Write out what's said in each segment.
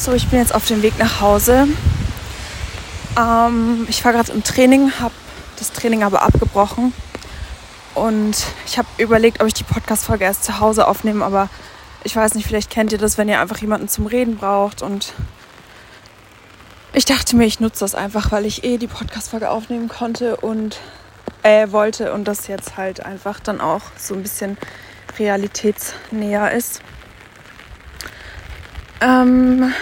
So, ich bin jetzt auf dem Weg nach Hause. Ähm, ich war gerade im Training, habe das Training aber abgebrochen. Und ich habe überlegt, ob ich die Podcast-Folge erst zu Hause aufnehme, aber ich weiß nicht, vielleicht kennt ihr das, wenn ihr einfach jemanden zum Reden braucht. Und ich dachte mir, ich nutze das einfach, weil ich eh die Podcast-Folge aufnehmen konnte und äh, wollte und das jetzt halt einfach dann auch so ein bisschen realitätsnäher ist. Ähm,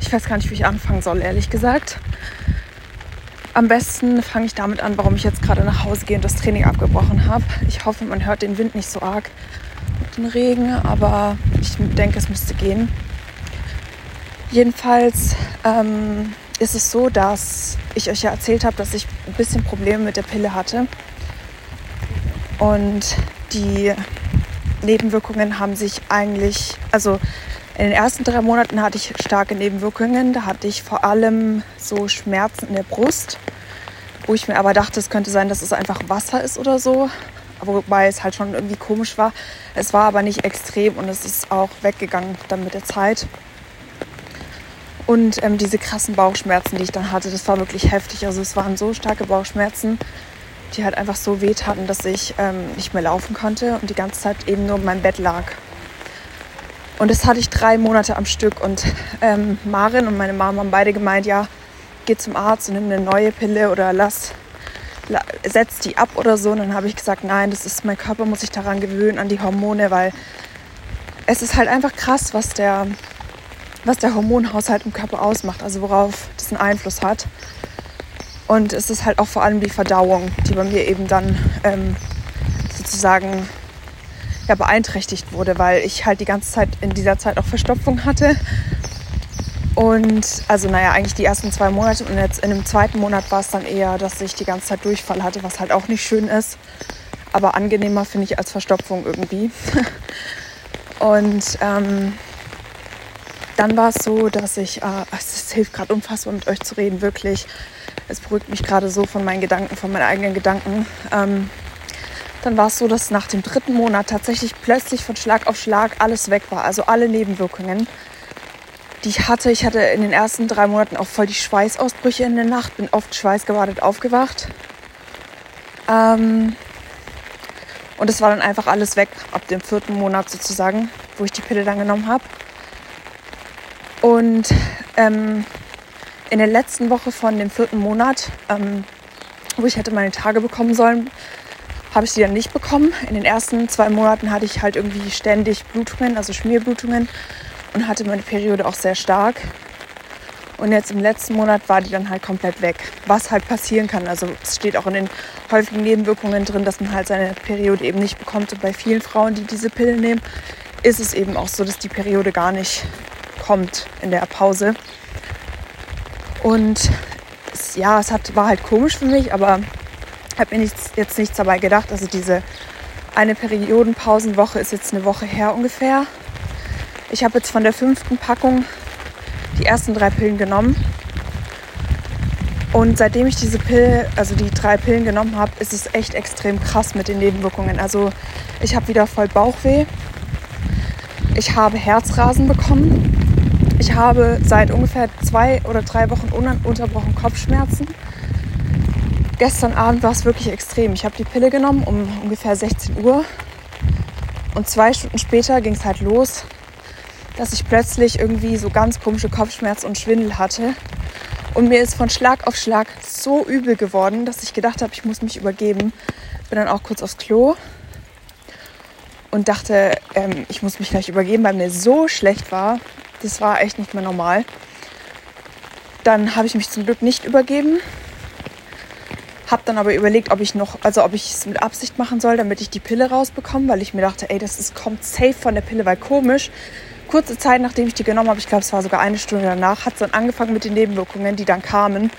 ich weiß gar nicht, wie ich anfangen soll, ehrlich gesagt. Am besten fange ich damit an, warum ich jetzt gerade nach Hause gehe und das Training abgebrochen habe. Ich hoffe, man hört den Wind nicht so arg mit dem Regen, aber ich denke, es müsste gehen. Jedenfalls ähm, ist es so, dass ich euch ja erzählt habe, dass ich ein bisschen Probleme mit der Pille hatte. Und die Nebenwirkungen haben sich eigentlich, also in den ersten drei Monaten hatte ich starke Nebenwirkungen. Da hatte ich vor allem so Schmerzen in der Brust, wo ich mir aber dachte, es könnte sein, dass es einfach Wasser ist oder so. Wobei es halt schon irgendwie komisch war. Es war aber nicht extrem und es ist auch weggegangen dann mit der Zeit. Und ähm, diese krassen Bauchschmerzen, die ich dann hatte, das war wirklich heftig. Also es waren so starke Bauchschmerzen, die halt einfach so weh taten, dass ich ähm, nicht mehr laufen konnte und die ganze Zeit eben nur in meinem Bett lag. Und das hatte ich drei Monate am Stück. Und ähm, Marin und meine Mama haben beide gemeint, ja, geh zum Arzt und nimm eine neue Pille oder lass, la, setz die ab oder so. Und dann habe ich gesagt, nein, das ist, mein Körper muss sich daran gewöhnen, an die Hormone, weil es ist halt einfach krass, was der, was der Hormonhaushalt im Körper ausmacht, also worauf das einen Einfluss hat. Und es ist halt auch vor allem die Verdauung, die bei mir eben dann ähm, sozusagen ja, beeinträchtigt wurde, weil ich halt die ganze Zeit in dieser Zeit auch Verstopfung hatte. Und also naja, eigentlich die ersten zwei Monate und jetzt in dem zweiten Monat war es dann eher, dass ich die ganze Zeit Durchfall hatte, was halt auch nicht schön ist. Aber angenehmer finde ich als Verstopfung irgendwie. und ähm, dann war es so, dass ich, äh, es hilft gerade unfassbar mit euch zu reden, wirklich. Es beruhigt mich gerade so von meinen Gedanken, von meinen eigenen Gedanken. Ähm, dann war es so, dass nach dem dritten Monat tatsächlich plötzlich von Schlag auf Schlag alles weg war. Also alle Nebenwirkungen, die ich hatte. Ich hatte in den ersten drei Monaten auch voll die Schweißausbrüche in der Nacht, bin oft schweißgebadet aufgewacht. Ähm und es war dann einfach alles weg ab dem vierten Monat sozusagen, wo ich die Pille dann genommen habe. Und ähm, in der letzten Woche von dem vierten Monat, ähm, wo ich hätte meine Tage bekommen sollen, habe ich sie dann nicht bekommen. In den ersten zwei Monaten hatte ich halt irgendwie ständig Blutungen, also Schmierblutungen und hatte meine Periode auch sehr stark. Und jetzt im letzten Monat war die dann halt komplett weg. Was halt passieren kann. Also es steht auch in den häufigen Nebenwirkungen drin, dass man halt seine Periode eben nicht bekommt. Und bei vielen Frauen, die diese Pille nehmen, ist es eben auch so, dass die Periode gar nicht kommt in der Pause. Und es, ja, es hat, war halt komisch für mich, aber habe mir nichts, jetzt nichts dabei gedacht. Also diese eine Periodenpausenwoche ist jetzt eine Woche her ungefähr. Ich habe jetzt von der fünften Packung die ersten drei Pillen genommen. Und seitdem ich diese Pille, also die drei Pillen genommen habe, ist es echt extrem krass mit den Nebenwirkungen. Also ich habe wieder voll Bauchweh. Ich habe Herzrasen bekommen. Ich habe seit ungefähr zwei oder drei Wochen ununterbrochen Kopfschmerzen gestern Abend war es wirklich extrem. Ich habe die Pille genommen um ungefähr 16 Uhr und zwei Stunden später ging es halt los, dass ich plötzlich irgendwie so ganz komische Kopfschmerzen und Schwindel hatte. Und mir ist von Schlag auf Schlag so übel geworden, dass ich gedacht habe, ich muss mich übergeben. Bin dann auch kurz aufs Klo und dachte, ähm, ich muss mich gleich übergeben, weil mir so schlecht war. Das war echt nicht mehr normal. Dann habe ich mich zum Glück nicht übergeben, hab dann aber überlegt, ob ich noch, also ob ich es mit Absicht machen soll, damit ich die Pille rausbekomme, weil ich mir dachte, ey, das ist, kommt safe von der Pille, weil komisch. Kurze Zeit, nachdem ich die genommen habe, ich glaube, es war sogar eine Stunde danach, hat es dann angefangen mit den Nebenwirkungen, die dann kamen.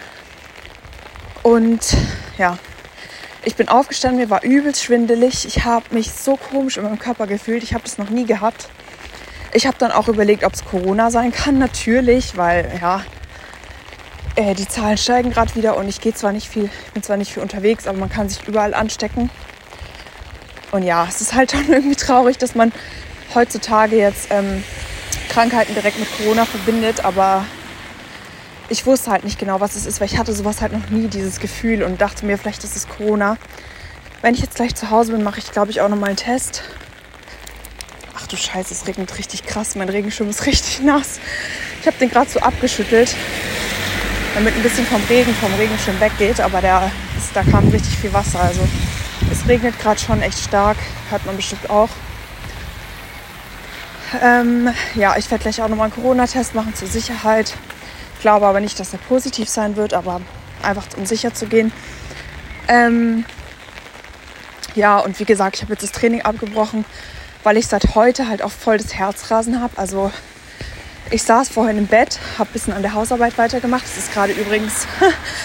Und ja, ich bin aufgestanden, mir war übelst schwindelig. Ich habe mich so komisch in meinem Körper gefühlt. Ich habe das noch nie gehabt. Ich habe dann auch überlegt, ob es Corona sein kann. Natürlich, weil ja, äh, die Zahlen steigen gerade wieder und ich gehe zwar nicht viel, bin zwar nicht viel unterwegs, aber man kann sich überall anstecken. Und ja, es ist halt dann irgendwie traurig, dass man heutzutage jetzt ähm, Krankheiten direkt mit Corona verbindet, aber ich wusste halt nicht genau, was es ist, weil ich hatte sowas halt noch nie, dieses Gefühl und dachte mir, vielleicht ist es Corona. Wenn ich jetzt gleich zu Hause bin, mache ich, glaube ich, auch nochmal einen Test. Ach du Scheiße, es regnet richtig krass. Mein Regenschirm ist richtig nass. Ich habe den gerade so abgeschüttelt, damit ein bisschen vom Regen, vom Regenschirm weggeht. Aber der ist, da kam richtig viel Wasser. Also es regnet gerade schon echt stark. Hört man bestimmt auch. Ähm, ja, ich werde gleich auch nochmal einen Corona-Test machen zur Sicherheit. Ich glaube aber nicht, dass er positiv sein wird, aber einfach um sicher zu gehen. Ähm, ja, und wie gesagt, ich habe jetzt das Training abgebrochen, weil ich seit heute halt auch voll das Herzrasen habe. Also ich saß vorhin im Bett, habe ein bisschen an der Hausarbeit weitergemacht. Es ist gerade übrigens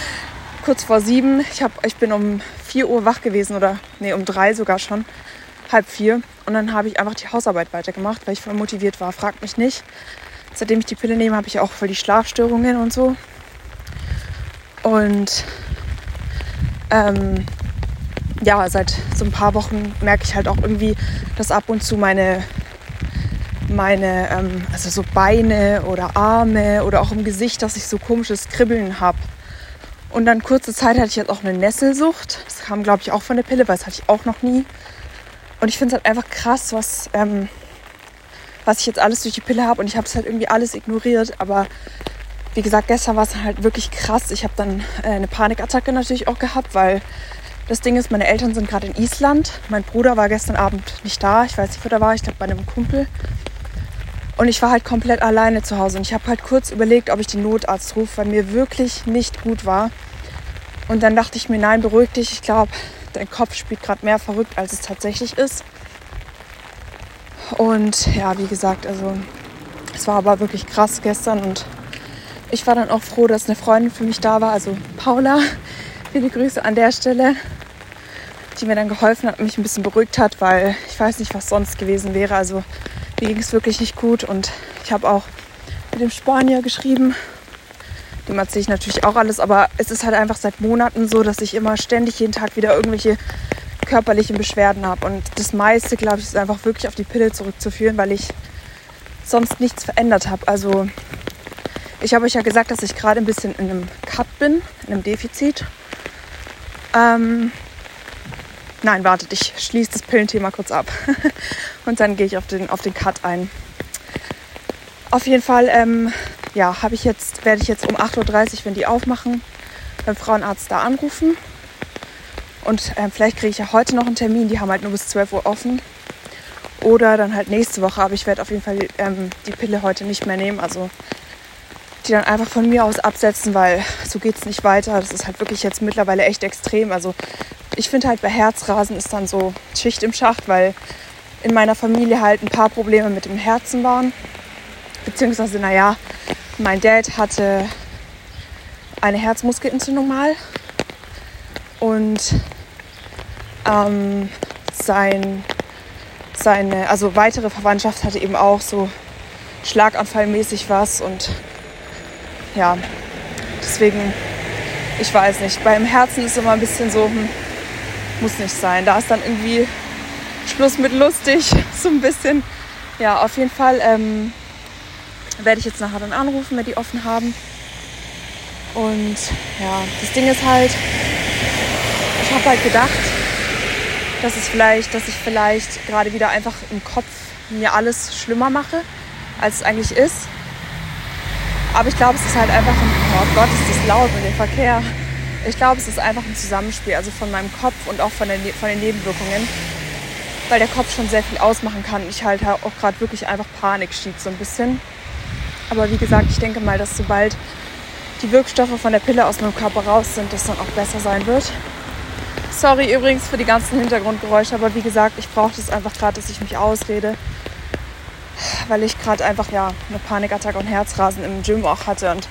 kurz vor sieben. Ich, hab, ich bin um vier Uhr wach gewesen oder nee, um drei sogar schon, halb vier. Und dann habe ich einfach die Hausarbeit weitergemacht, weil ich voll motiviert war. Fragt mich nicht. Seitdem ich die Pille nehme, habe ich auch voll die Schlafstörungen und so. Und ähm, ja, seit so ein paar Wochen merke ich halt auch irgendwie, dass ab und zu meine, meine ähm, also so Beine oder Arme oder auch im Gesicht, dass ich so komisches Kribbeln habe. Und dann kurze Zeit hatte ich jetzt auch eine Nesselsucht. Das kam, glaube ich, auch von der Pille, weil das hatte ich auch noch nie. Und ich finde es halt einfach krass, was, ähm, was ich jetzt alles durch die Pille habe. Und ich habe es halt irgendwie alles ignoriert. Aber wie gesagt, gestern war es halt wirklich krass. Ich habe dann äh, eine Panikattacke natürlich auch gehabt, weil das Ding ist, meine Eltern sind gerade in Island. Mein Bruder war gestern Abend nicht da. Ich weiß nicht, wo der war. Ich glaube, bei einem Kumpel. Und ich war halt komplett alleine zu Hause. Und ich habe halt kurz überlegt, ob ich den Notarzt rufe, weil mir wirklich nicht gut war. Und dann dachte ich mir, nein, beruhig dich. Ich glaube, dein Kopf spielt gerade mehr verrückt, als es tatsächlich ist. Und ja, wie gesagt, also es war aber wirklich krass gestern. Und ich war dann auch froh, dass eine Freundin für mich da war, also Paula, Viele Grüße an der Stelle, die mir dann geholfen hat, mich ein bisschen beruhigt hat, weil ich weiß nicht, was sonst gewesen wäre. Also mir ging es wirklich nicht gut und ich habe auch mit dem Spanier geschrieben. Dem erzähle ich natürlich auch alles, aber es ist halt einfach seit Monaten so, dass ich immer ständig jeden Tag wieder irgendwelche körperlichen Beschwerden habe. Und das meiste, glaube ich, ist einfach wirklich auf die Pille zurückzuführen, weil ich sonst nichts verändert habe. Also ich habe euch ja gesagt, dass ich gerade ein bisschen in einem Cut bin, in einem Defizit. Ähm, nein, wartet, ich schließe das Pillenthema kurz ab. und dann gehe ich auf den, auf den Cut ein. Auf jeden Fall, ähm, ja, ich jetzt, werde ich jetzt um 8.30 Uhr, wenn die aufmachen, beim Frauenarzt da anrufen. Und ähm, vielleicht kriege ich ja heute noch einen Termin, die haben halt nur bis 12 Uhr offen. Oder dann halt nächste Woche, aber ich werde auf jeden Fall ähm, die Pille heute nicht mehr nehmen. Also die dann einfach von mir aus absetzen, weil so geht es nicht weiter. Das ist halt wirklich jetzt mittlerweile echt extrem. Also ich finde halt bei Herzrasen ist dann so Schicht im Schacht, weil in meiner Familie halt ein paar Probleme mit dem Herzen waren. Beziehungsweise, naja, mein Dad hatte eine Herzmuskelentzündung mal und ähm, sein, seine, also weitere Verwandtschaft hatte eben auch so schlaganfallmäßig was und ja, deswegen, ich weiß nicht. Beim Herzen ist immer ein bisschen so, hm, muss nicht sein. Da ist dann irgendwie Schluss mit lustig, so ein bisschen. Ja, auf jeden Fall ähm, werde ich jetzt nachher dann anrufen, wenn die offen haben. Und ja, das Ding ist halt, ich habe halt gedacht, dass es vielleicht, dass ich vielleicht gerade wieder einfach im Kopf mir alles schlimmer mache, als es eigentlich ist. Aber ich glaube, es ist halt einfach ein, oh Gott, ist das laut mit dem Verkehr. Ich glaube, es ist einfach ein Zusammenspiel, also von meinem Kopf und auch von, der, von den Nebenwirkungen. Weil der Kopf schon sehr viel ausmachen kann. Ich halt auch gerade wirklich einfach Panik schiebt so ein bisschen. Aber wie gesagt, ich denke mal, dass sobald die Wirkstoffe von der Pille aus meinem Körper raus sind, das dann auch besser sein wird. Sorry übrigens für die ganzen Hintergrundgeräusche, aber wie gesagt, ich brauche das einfach gerade, dass ich mich ausrede weil ich gerade einfach ja eine Panikattacke und Herzrasen im Gym auch hatte und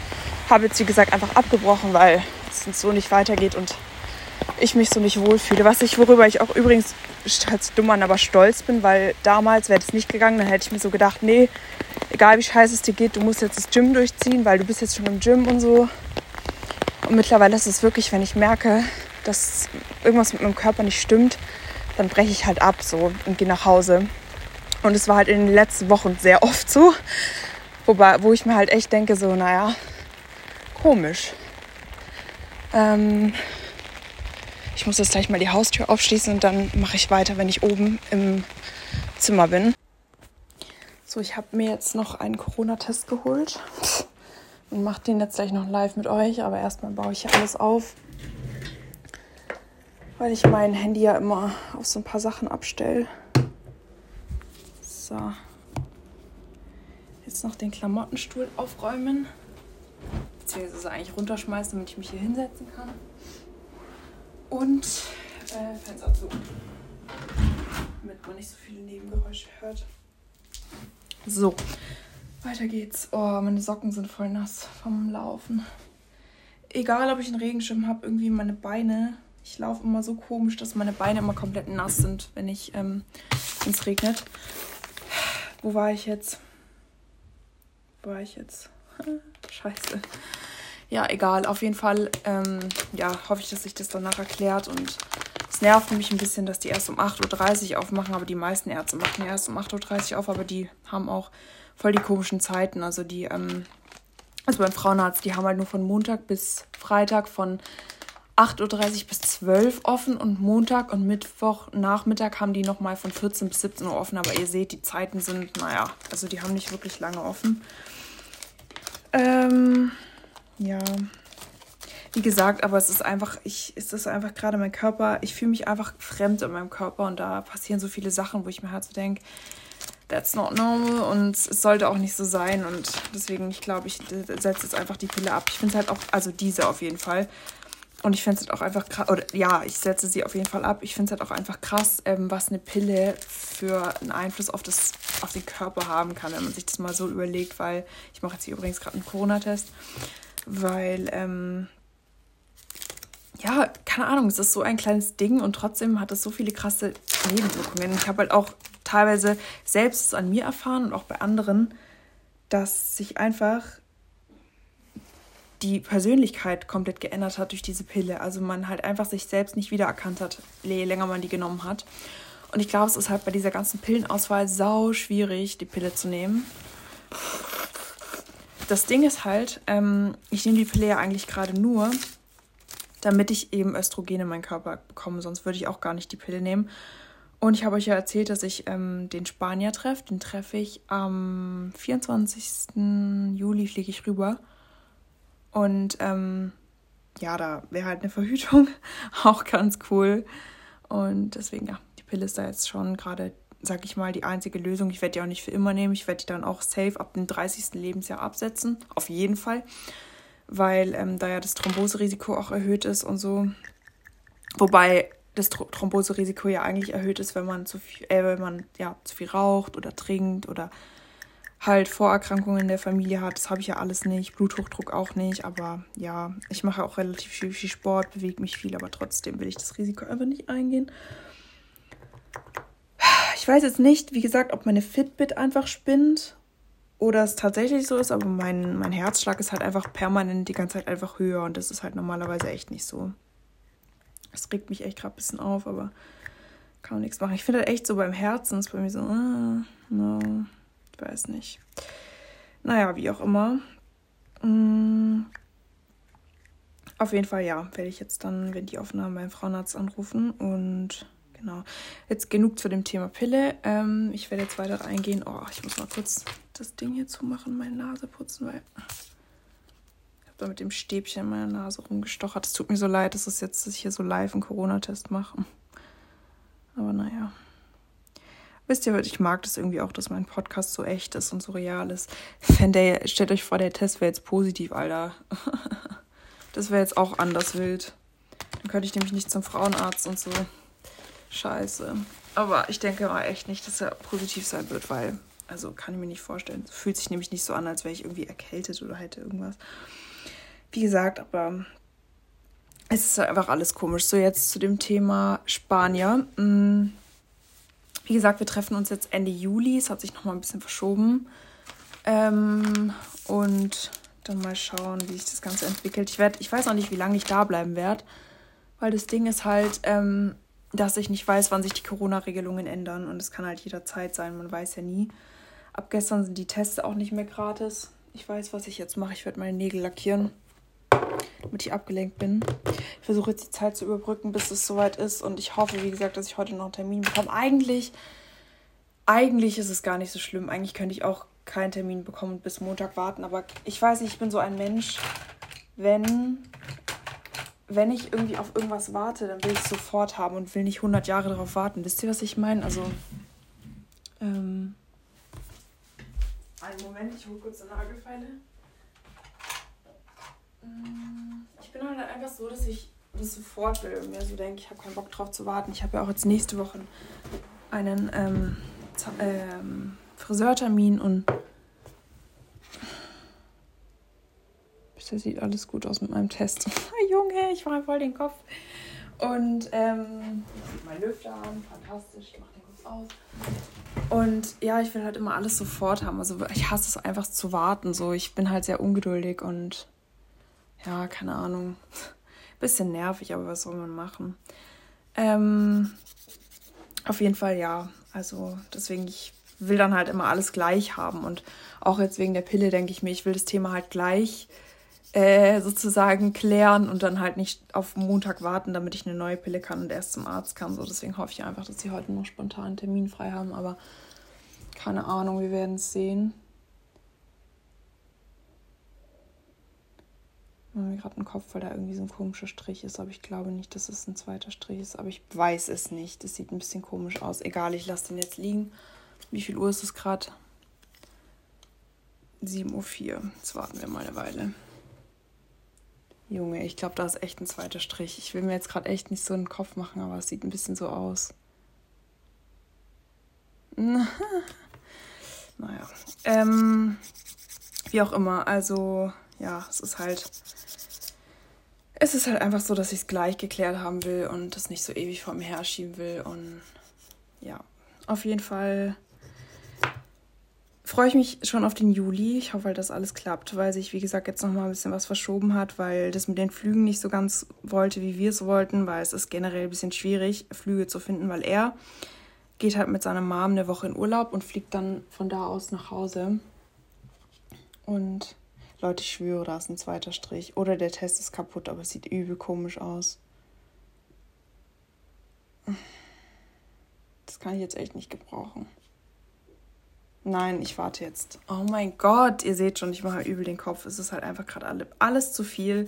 habe jetzt wie gesagt einfach abgebrochen, weil es so nicht weitergeht und ich mich so nicht wohlfühle. Was ich, worüber ich auch übrigens als dumm an, aber stolz bin, weil damals wäre das nicht gegangen, dann hätte ich mir so gedacht, nee, egal wie scheiße es dir geht, du musst jetzt das Gym durchziehen, weil du bist jetzt schon im Gym und so. Und mittlerweile ist es wirklich, wenn ich merke, dass irgendwas mit meinem Körper nicht stimmt, dann breche ich halt ab so und gehe nach Hause. Und es war halt in den letzten Wochen sehr oft so. Wobei, wo ich mir halt echt denke, so, naja, komisch. Ähm, ich muss jetzt gleich mal die Haustür aufschließen und dann mache ich weiter, wenn ich oben im Zimmer bin. So, ich habe mir jetzt noch einen Corona-Test geholt und mache den jetzt gleich noch live mit euch. Aber erstmal baue ich hier alles auf, weil ich mein Handy ja immer auf so ein paar Sachen abstelle. So. Jetzt noch den Klamottenstuhl aufräumen. Beziehungsweise eigentlich runterschmeißen, damit ich mich hier hinsetzen kann. Und äh, Fenster zu. Damit man nicht so viele Nebengeräusche hört. So, weiter geht's. Oh, meine Socken sind voll nass vom Laufen. Egal, ob ich einen Regenschirm habe, irgendwie meine Beine. Ich laufe immer so komisch, dass meine Beine immer komplett nass sind, wenn ich ähm, es regnet. Wo war ich jetzt? Wo war ich jetzt? Scheiße. Ja, egal. Auf jeden Fall, ähm, ja, hoffe ich, dass sich das danach erklärt und es nervt mich ein bisschen, dass die erst um 8.30 Uhr aufmachen, aber die meisten Ärzte machen erst um 8.30 Uhr auf, aber die haben auch voll die komischen Zeiten. Also die, ähm, also beim Frauenarzt, die haben halt nur von Montag bis Freitag von 8.30 Uhr bis 12 Uhr offen und Montag und Mittwoch Nachmittag haben die nochmal von 14 bis 17 Uhr offen. Aber ihr seht, die Zeiten sind, naja, also die haben nicht wirklich lange offen. Ähm, ja, wie gesagt, aber es ist einfach, ich, es ist einfach gerade mein Körper, ich fühle mich einfach fremd in meinem Körper und da passieren so viele Sachen, wo ich mir halt so denke, that's not normal und es sollte auch nicht so sein und deswegen, ich glaube, ich setze jetzt einfach die Pille ab. Ich finde es halt auch, also diese auf jeden Fall. Und ich finde es halt auch einfach krass, oder ja, ich setze sie auf jeden Fall ab. Ich finde es halt auch einfach krass, ähm, was eine Pille für einen Einfluss auf, das, auf den Körper haben kann, wenn man sich das mal so überlegt, weil ich mache jetzt hier übrigens gerade einen Corona-Test, weil ähm, ja, keine Ahnung, es ist so ein kleines Ding und trotzdem hat es so viele krasse Nebenwirkungen. Ich habe halt auch teilweise selbst an mir erfahren und auch bei anderen, dass sich einfach die Persönlichkeit komplett geändert hat durch diese Pille. Also man halt einfach sich selbst nicht wiedererkannt hat, je länger man die genommen hat. Und ich glaube, es ist halt bei dieser ganzen Pillenauswahl sau schwierig, die Pille zu nehmen. Das Ding ist halt, ähm, ich nehme die Pille ja eigentlich gerade nur, damit ich eben Östrogen in meinen Körper bekomme. Sonst würde ich auch gar nicht die Pille nehmen. Und ich habe euch ja erzählt, dass ich ähm, den Spanier treffe. Den treffe ich am 24. Juli, fliege ich rüber. Und ähm, ja, da wäre halt eine Verhütung auch ganz cool. Und deswegen, ja, die Pille ist da jetzt schon gerade, sag ich mal, die einzige Lösung. Ich werde die auch nicht für immer nehmen. Ich werde die dann auch safe ab dem 30. Lebensjahr absetzen. Auf jeden Fall weil ähm, da ja das Thromboserisiko auch erhöht ist und so. Wobei das Thromboserisiko ja eigentlich erhöht ist, wenn man zu viel, äh, wenn man ja zu viel raucht oder trinkt oder halt Vorerkrankungen in der Familie hat. Das habe ich ja alles nicht, Bluthochdruck auch nicht, aber ja, ich mache auch relativ viel, viel Sport, bewege mich viel, aber trotzdem will ich das Risiko einfach nicht eingehen. Ich weiß jetzt nicht, wie gesagt, ob meine Fitbit einfach spinnt oder es tatsächlich so ist, aber mein, mein Herzschlag ist halt einfach permanent die ganze Zeit einfach höher und das ist halt normalerweise echt nicht so. Es regt mich echt gerade ein bisschen auf, aber kann man nichts machen. Ich finde halt echt so beim Herzen ist bei mir so, uh, no, ich weiß nicht. Naja, wie auch immer. Mm. Auf jeden Fall, ja, werde ich jetzt dann, wenn die Aufnahmen beim Frauenarzt anrufen und genau. Jetzt genug zu dem Thema Pille. Ähm, ich werde jetzt weiter eingehen. Oh, ich muss mal kurz das Ding hier zumachen, meine Nase putzen, weil ich habe da mit dem Stäbchen in meiner Nase rumgestochert. Es tut mir so leid, dass, es jetzt, dass ich hier so live einen Corona-Test mache. Aber naja. Wisst ihr, ich mag das irgendwie auch, dass mein Podcast so echt ist und so real ist. Wenn der, stellt euch vor, der Test wäre jetzt positiv, Alter. Das wäre jetzt auch anders wild. Dann könnte ich nämlich nicht zum Frauenarzt und so. Scheiße. Aber ich denke mal echt nicht, dass er positiv sein wird, weil, also kann ich mir nicht vorstellen. Fühlt sich nämlich nicht so an, als wäre ich irgendwie erkältet oder hätte irgendwas. Wie gesagt, aber es ist einfach alles komisch. So, jetzt zu dem Thema Spanier. Mm. Wie gesagt, wir treffen uns jetzt Ende Juli. Es hat sich nochmal ein bisschen verschoben. Ähm, und dann mal schauen, wie sich das Ganze entwickelt. Ich, werd, ich weiß auch nicht, wie lange ich da bleiben werde. Weil das Ding ist halt, ähm, dass ich nicht weiß, wann sich die Corona-Regelungen ändern. Und es kann halt jederzeit sein, man weiß ja nie. Ab gestern sind die Tests auch nicht mehr gratis. Ich weiß, was ich jetzt mache. Ich werde meine Nägel lackieren, damit ich abgelenkt bin. Ich versuche jetzt die Zeit zu überbrücken, bis es soweit ist. Und ich hoffe, wie gesagt, dass ich heute noch einen Termin bekomme. Eigentlich, eigentlich ist es gar nicht so schlimm. Eigentlich könnte ich auch keinen Termin bekommen und bis Montag warten. Aber ich weiß nicht, ich bin so ein Mensch, wenn, wenn ich irgendwie auf irgendwas warte, dann will ich es sofort haben und will nicht 100 Jahre darauf warten. Wisst ihr, was ich meine? Also, ähm, einen Moment, ich hole kurz eine Nagelfeile. Mm, ich bin halt einfach so, dass ich das sofort will und mir so denke, ich habe keinen Bock drauf zu warten. Ich habe ja auch jetzt nächste Woche einen ähm, ähm, Friseurtermin und bisher sieht alles gut aus mit meinem Test. Junge, ich mache voll den Kopf. Und ähm, mein Lüfter an, fantastisch, ich mache den kurz aus. Und ja, ich will halt immer alles sofort haben. Also ich hasse es einfach zu warten. So, ich bin halt sehr ungeduldig und ja, keine Ahnung. Bisschen nervig, aber was soll man machen? Ähm, auf jeden Fall ja. Also deswegen, ich will dann halt immer alles gleich haben. Und auch jetzt wegen der Pille denke ich mir, ich will das Thema halt gleich äh, sozusagen klären und dann halt nicht auf Montag warten, damit ich eine neue Pille kann und erst zum Arzt kann. So, deswegen hoffe ich einfach, dass sie heute noch spontan einen Termin frei haben. Aber keine Ahnung, wir werden es sehen. Ich habe gerade einen Kopf, weil da irgendwie so ein komischer Strich ist, aber ich glaube nicht, dass es ein zweiter Strich ist. Aber ich weiß es nicht. Es sieht ein bisschen komisch aus. Egal, ich lasse den jetzt liegen. Wie viel Uhr ist es gerade? 7.04 Uhr. Jetzt warten wir mal eine Weile. Junge, ich glaube, da ist echt ein zweiter Strich. Ich will mir jetzt gerade echt nicht so einen Kopf machen, aber es sieht ein bisschen so aus. naja. Ähm, wie auch immer, also ja, es ist halt. Es ist halt einfach so, dass ich es gleich geklärt haben will und das nicht so ewig vor mir herschieben will. Und ja, auf jeden Fall freue ich mich schon auf den Juli. Ich hoffe halt, dass alles klappt, weil sich, wie gesagt, jetzt nochmal ein bisschen was verschoben hat, weil das mit den Flügen nicht so ganz wollte, wie wir es wollten, weil es ist generell ein bisschen schwierig, Flüge zu finden, weil er geht halt mit seiner Mom eine Woche in Urlaub und fliegt dann von da aus nach Hause. Und Leute, ich schwöre, da ist ein zweiter Strich. Oder der Test ist kaputt, aber es sieht übel komisch aus. Das kann ich jetzt echt nicht gebrauchen. Nein, ich warte jetzt. Oh mein Gott, ihr seht schon, ich mache übel den Kopf. Es ist halt einfach gerade alle, alles zu viel.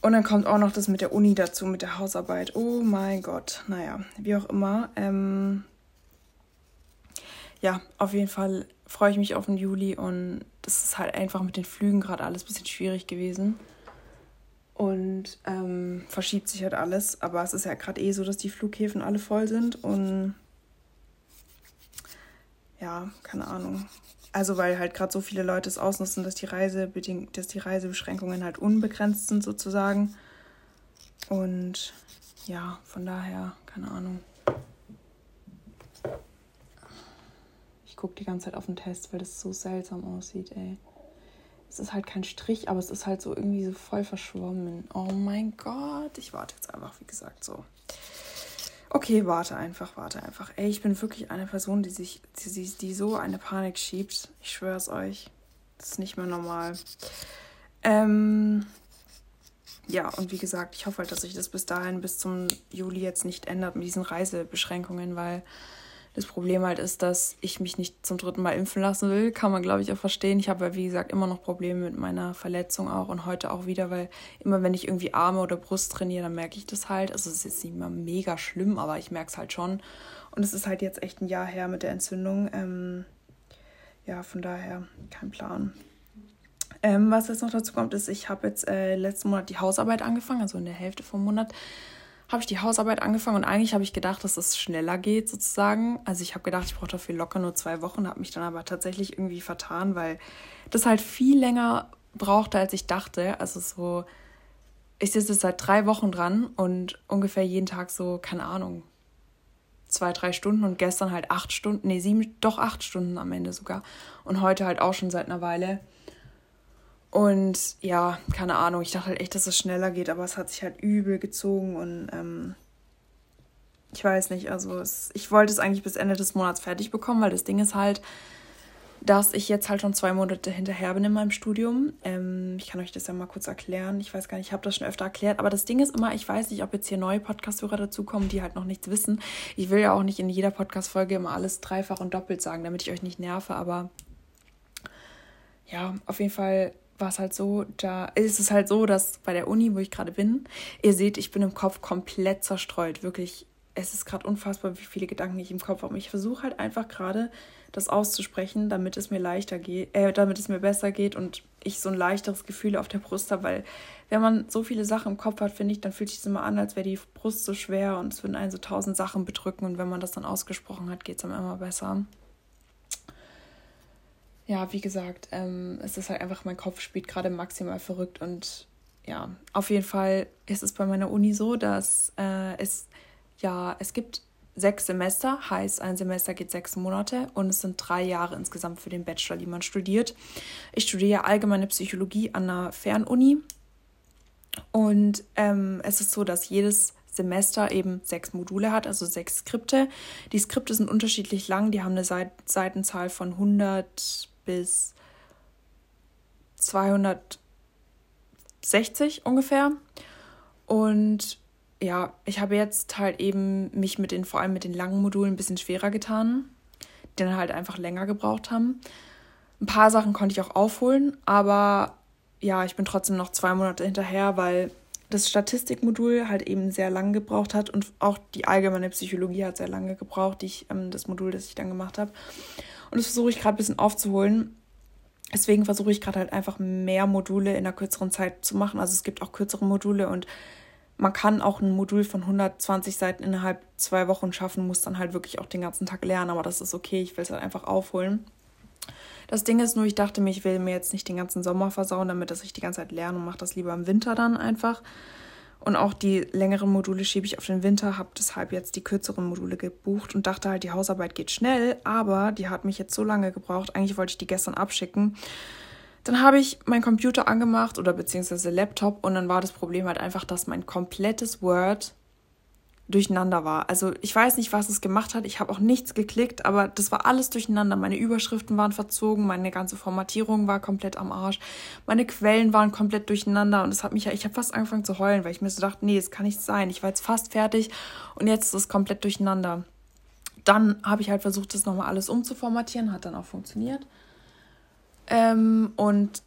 Und dann kommt auch noch das mit der Uni dazu, mit der Hausarbeit. Oh mein Gott. Naja, wie auch immer. Ähm ja, auf jeden Fall freue ich mich auf den Juli und das ist halt einfach mit den Flügen gerade alles ein bisschen schwierig gewesen. Und ähm, verschiebt sich halt alles. Aber es ist ja gerade eh so, dass die Flughäfen alle voll sind und ja, keine Ahnung. Also weil halt gerade so viele Leute es ausnutzen, dass die Reisebeding dass die Reisebeschränkungen halt unbegrenzt sind sozusagen. Und ja, von daher, keine Ahnung. Ich gucke die ganze Zeit auf den Test, weil das so seltsam aussieht, ey. Es ist halt kein Strich, aber es ist halt so irgendwie so voll verschwommen. Oh mein Gott, ich warte jetzt einfach, wie gesagt, so. Okay, warte einfach, warte einfach. Ey, ich bin wirklich eine Person, die sich, die, die so eine Panik schiebt. Ich schwöre es euch. Das ist nicht mehr normal. Ähm, ja, und wie gesagt, ich hoffe halt, dass sich das bis dahin, bis zum Juli jetzt nicht ändert mit diesen Reisebeschränkungen, weil das Problem halt ist, dass ich mich nicht zum dritten Mal impfen lassen will. Kann man, glaube ich, auch verstehen. Ich habe ja, wie gesagt, immer noch Probleme mit meiner Verletzung auch und heute auch wieder, weil immer, wenn ich irgendwie Arme oder Brust trainiere, dann merke ich das halt. Also es ist jetzt nicht mehr mega schlimm, aber ich merke es halt schon. Und es ist halt jetzt echt ein Jahr her mit der Entzündung. Ähm, ja, von daher kein Plan. Ähm, was jetzt noch dazu kommt, ist, ich habe jetzt äh, letzten Monat die Hausarbeit angefangen, also in der Hälfte vom Monat habe ich die Hausarbeit angefangen und eigentlich habe ich gedacht, dass es schneller geht sozusagen. Also ich habe gedacht, ich brauche dafür locker nur zwei Wochen, habe mich dann aber tatsächlich irgendwie vertan, weil das halt viel länger brauchte, als ich dachte. Also so, ich sitze seit drei Wochen dran und ungefähr jeden Tag so, keine Ahnung, zwei, drei Stunden und gestern halt acht Stunden, nee, sieben, doch acht Stunden am Ende sogar. Und heute halt auch schon seit einer Weile. Und ja, keine Ahnung, ich dachte halt echt, dass es schneller geht, aber es hat sich halt übel gezogen und ähm, ich weiß nicht, also es, ich wollte es eigentlich bis Ende des Monats fertig bekommen, weil das Ding ist halt, dass ich jetzt halt schon zwei Monate hinterher bin in meinem Studium. Ähm, ich kann euch das ja mal kurz erklären. Ich weiß gar nicht, ich habe das schon öfter erklärt, aber das Ding ist immer, ich weiß nicht, ob jetzt hier neue Podcast-Hörer dazukommen, die halt noch nichts wissen. Ich will ja auch nicht in jeder Podcast-Folge immer alles dreifach und doppelt sagen, damit ich euch nicht nerve, aber ja, auf jeden Fall war es halt so, da ist es halt so, dass bei der Uni, wo ich gerade bin, ihr seht, ich bin im Kopf komplett zerstreut. Wirklich, es ist gerade unfassbar, wie viele Gedanken ich im Kopf habe. Ich versuche halt einfach gerade, das auszusprechen, damit es mir leichter geht, äh, damit es mir besser geht und ich so ein leichteres Gefühl auf der Brust habe, weil wenn man so viele Sachen im Kopf hat, finde ich, dann fühlt sich es immer an, als wäre die Brust so schwer und es würden einen so tausend Sachen bedrücken und wenn man das dann ausgesprochen hat, geht es einem immer besser ja, wie gesagt, ähm, es ist halt einfach, mein Kopf spielt gerade maximal verrückt und ja, auf jeden Fall ist es bei meiner Uni so, dass äh, es ja, es gibt sechs Semester, heißt ein Semester geht sechs Monate und es sind drei Jahre insgesamt für den Bachelor, die man studiert. Ich studiere allgemeine Psychologie an einer Fernuni und ähm, es ist so, dass jedes Semester eben sechs Module hat, also sechs Skripte. Die Skripte sind unterschiedlich lang, die haben eine Seitenzahl von 100 bis 260 ungefähr. Und ja, ich habe jetzt halt eben mich mit den, vor allem mit den langen Modulen ein bisschen schwerer getan, die dann halt einfach länger gebraucht haben. Ein paar Sachen konnte ich auch aufholen, aber ja, ich bin trotzdem noch zwei Monate hinterher, weil das Statistikmodul halt eben sehr lange gebraucht hat und auch die allgemeine Psychologie hat sehr lange gebraucht, die ich, ähm, das Modul, das ich dann gemacht habe. Und das versuche ich gerade ein bisschen aufzuholen. Deswegen versuche ich gerade halt einfach mehr Module in einer kürzeren Zeit zu machen. Also es gibt auch kürzere Module und man kann auch ein Modul von 120 Seiten innerhalb zwei Wochen schaffen, muss dann halt wirklich auch den ganzen Tag lernen, aber das ist okay, ich will es halt einfach aufholen. Das Ding ist nur, ich dachte mir, ich will mir jetzt nicht den ganzen Sommer versauen, damit dass ich die ganze Zeit lerne und mache das lieber im Winter dann einfach. Und auch die längeren Module schiebe ich auf den Winter, habe deshalb jetzt die kürzeren Module gebucht und dachte halt, die Hausarbeit geht schnell, aber die hat mich jetzt so lange gebraucht. Eigentlich wollte ich die gestern abschicken. Dann habe ich meinen Computer angemacht oder beziehungsweise Laptop und dann war das Problem halt einfach, dass mein komplettes Word durcheinander war. Also ich weiß nicht, was es gemacht hat. Ich habe auch nichts geklickt, aber das war alles durcheinander. Meine Überschriften waren verzogen, meine ganze Formatierung war komplett am Arsch, meine Quellen waren komplett durcheinander und es hat mich ja, ich habe fast angefangen zu heulen, weil ich mir so dachte, nee, es kann nicht sein. Ich war jetzt fast fertig und jetzt ist es komplett durcheinander. Dann habe ich halt versucht, das nochmal alles umzuformatieren, hat dann auch funktioniert. Ähm, und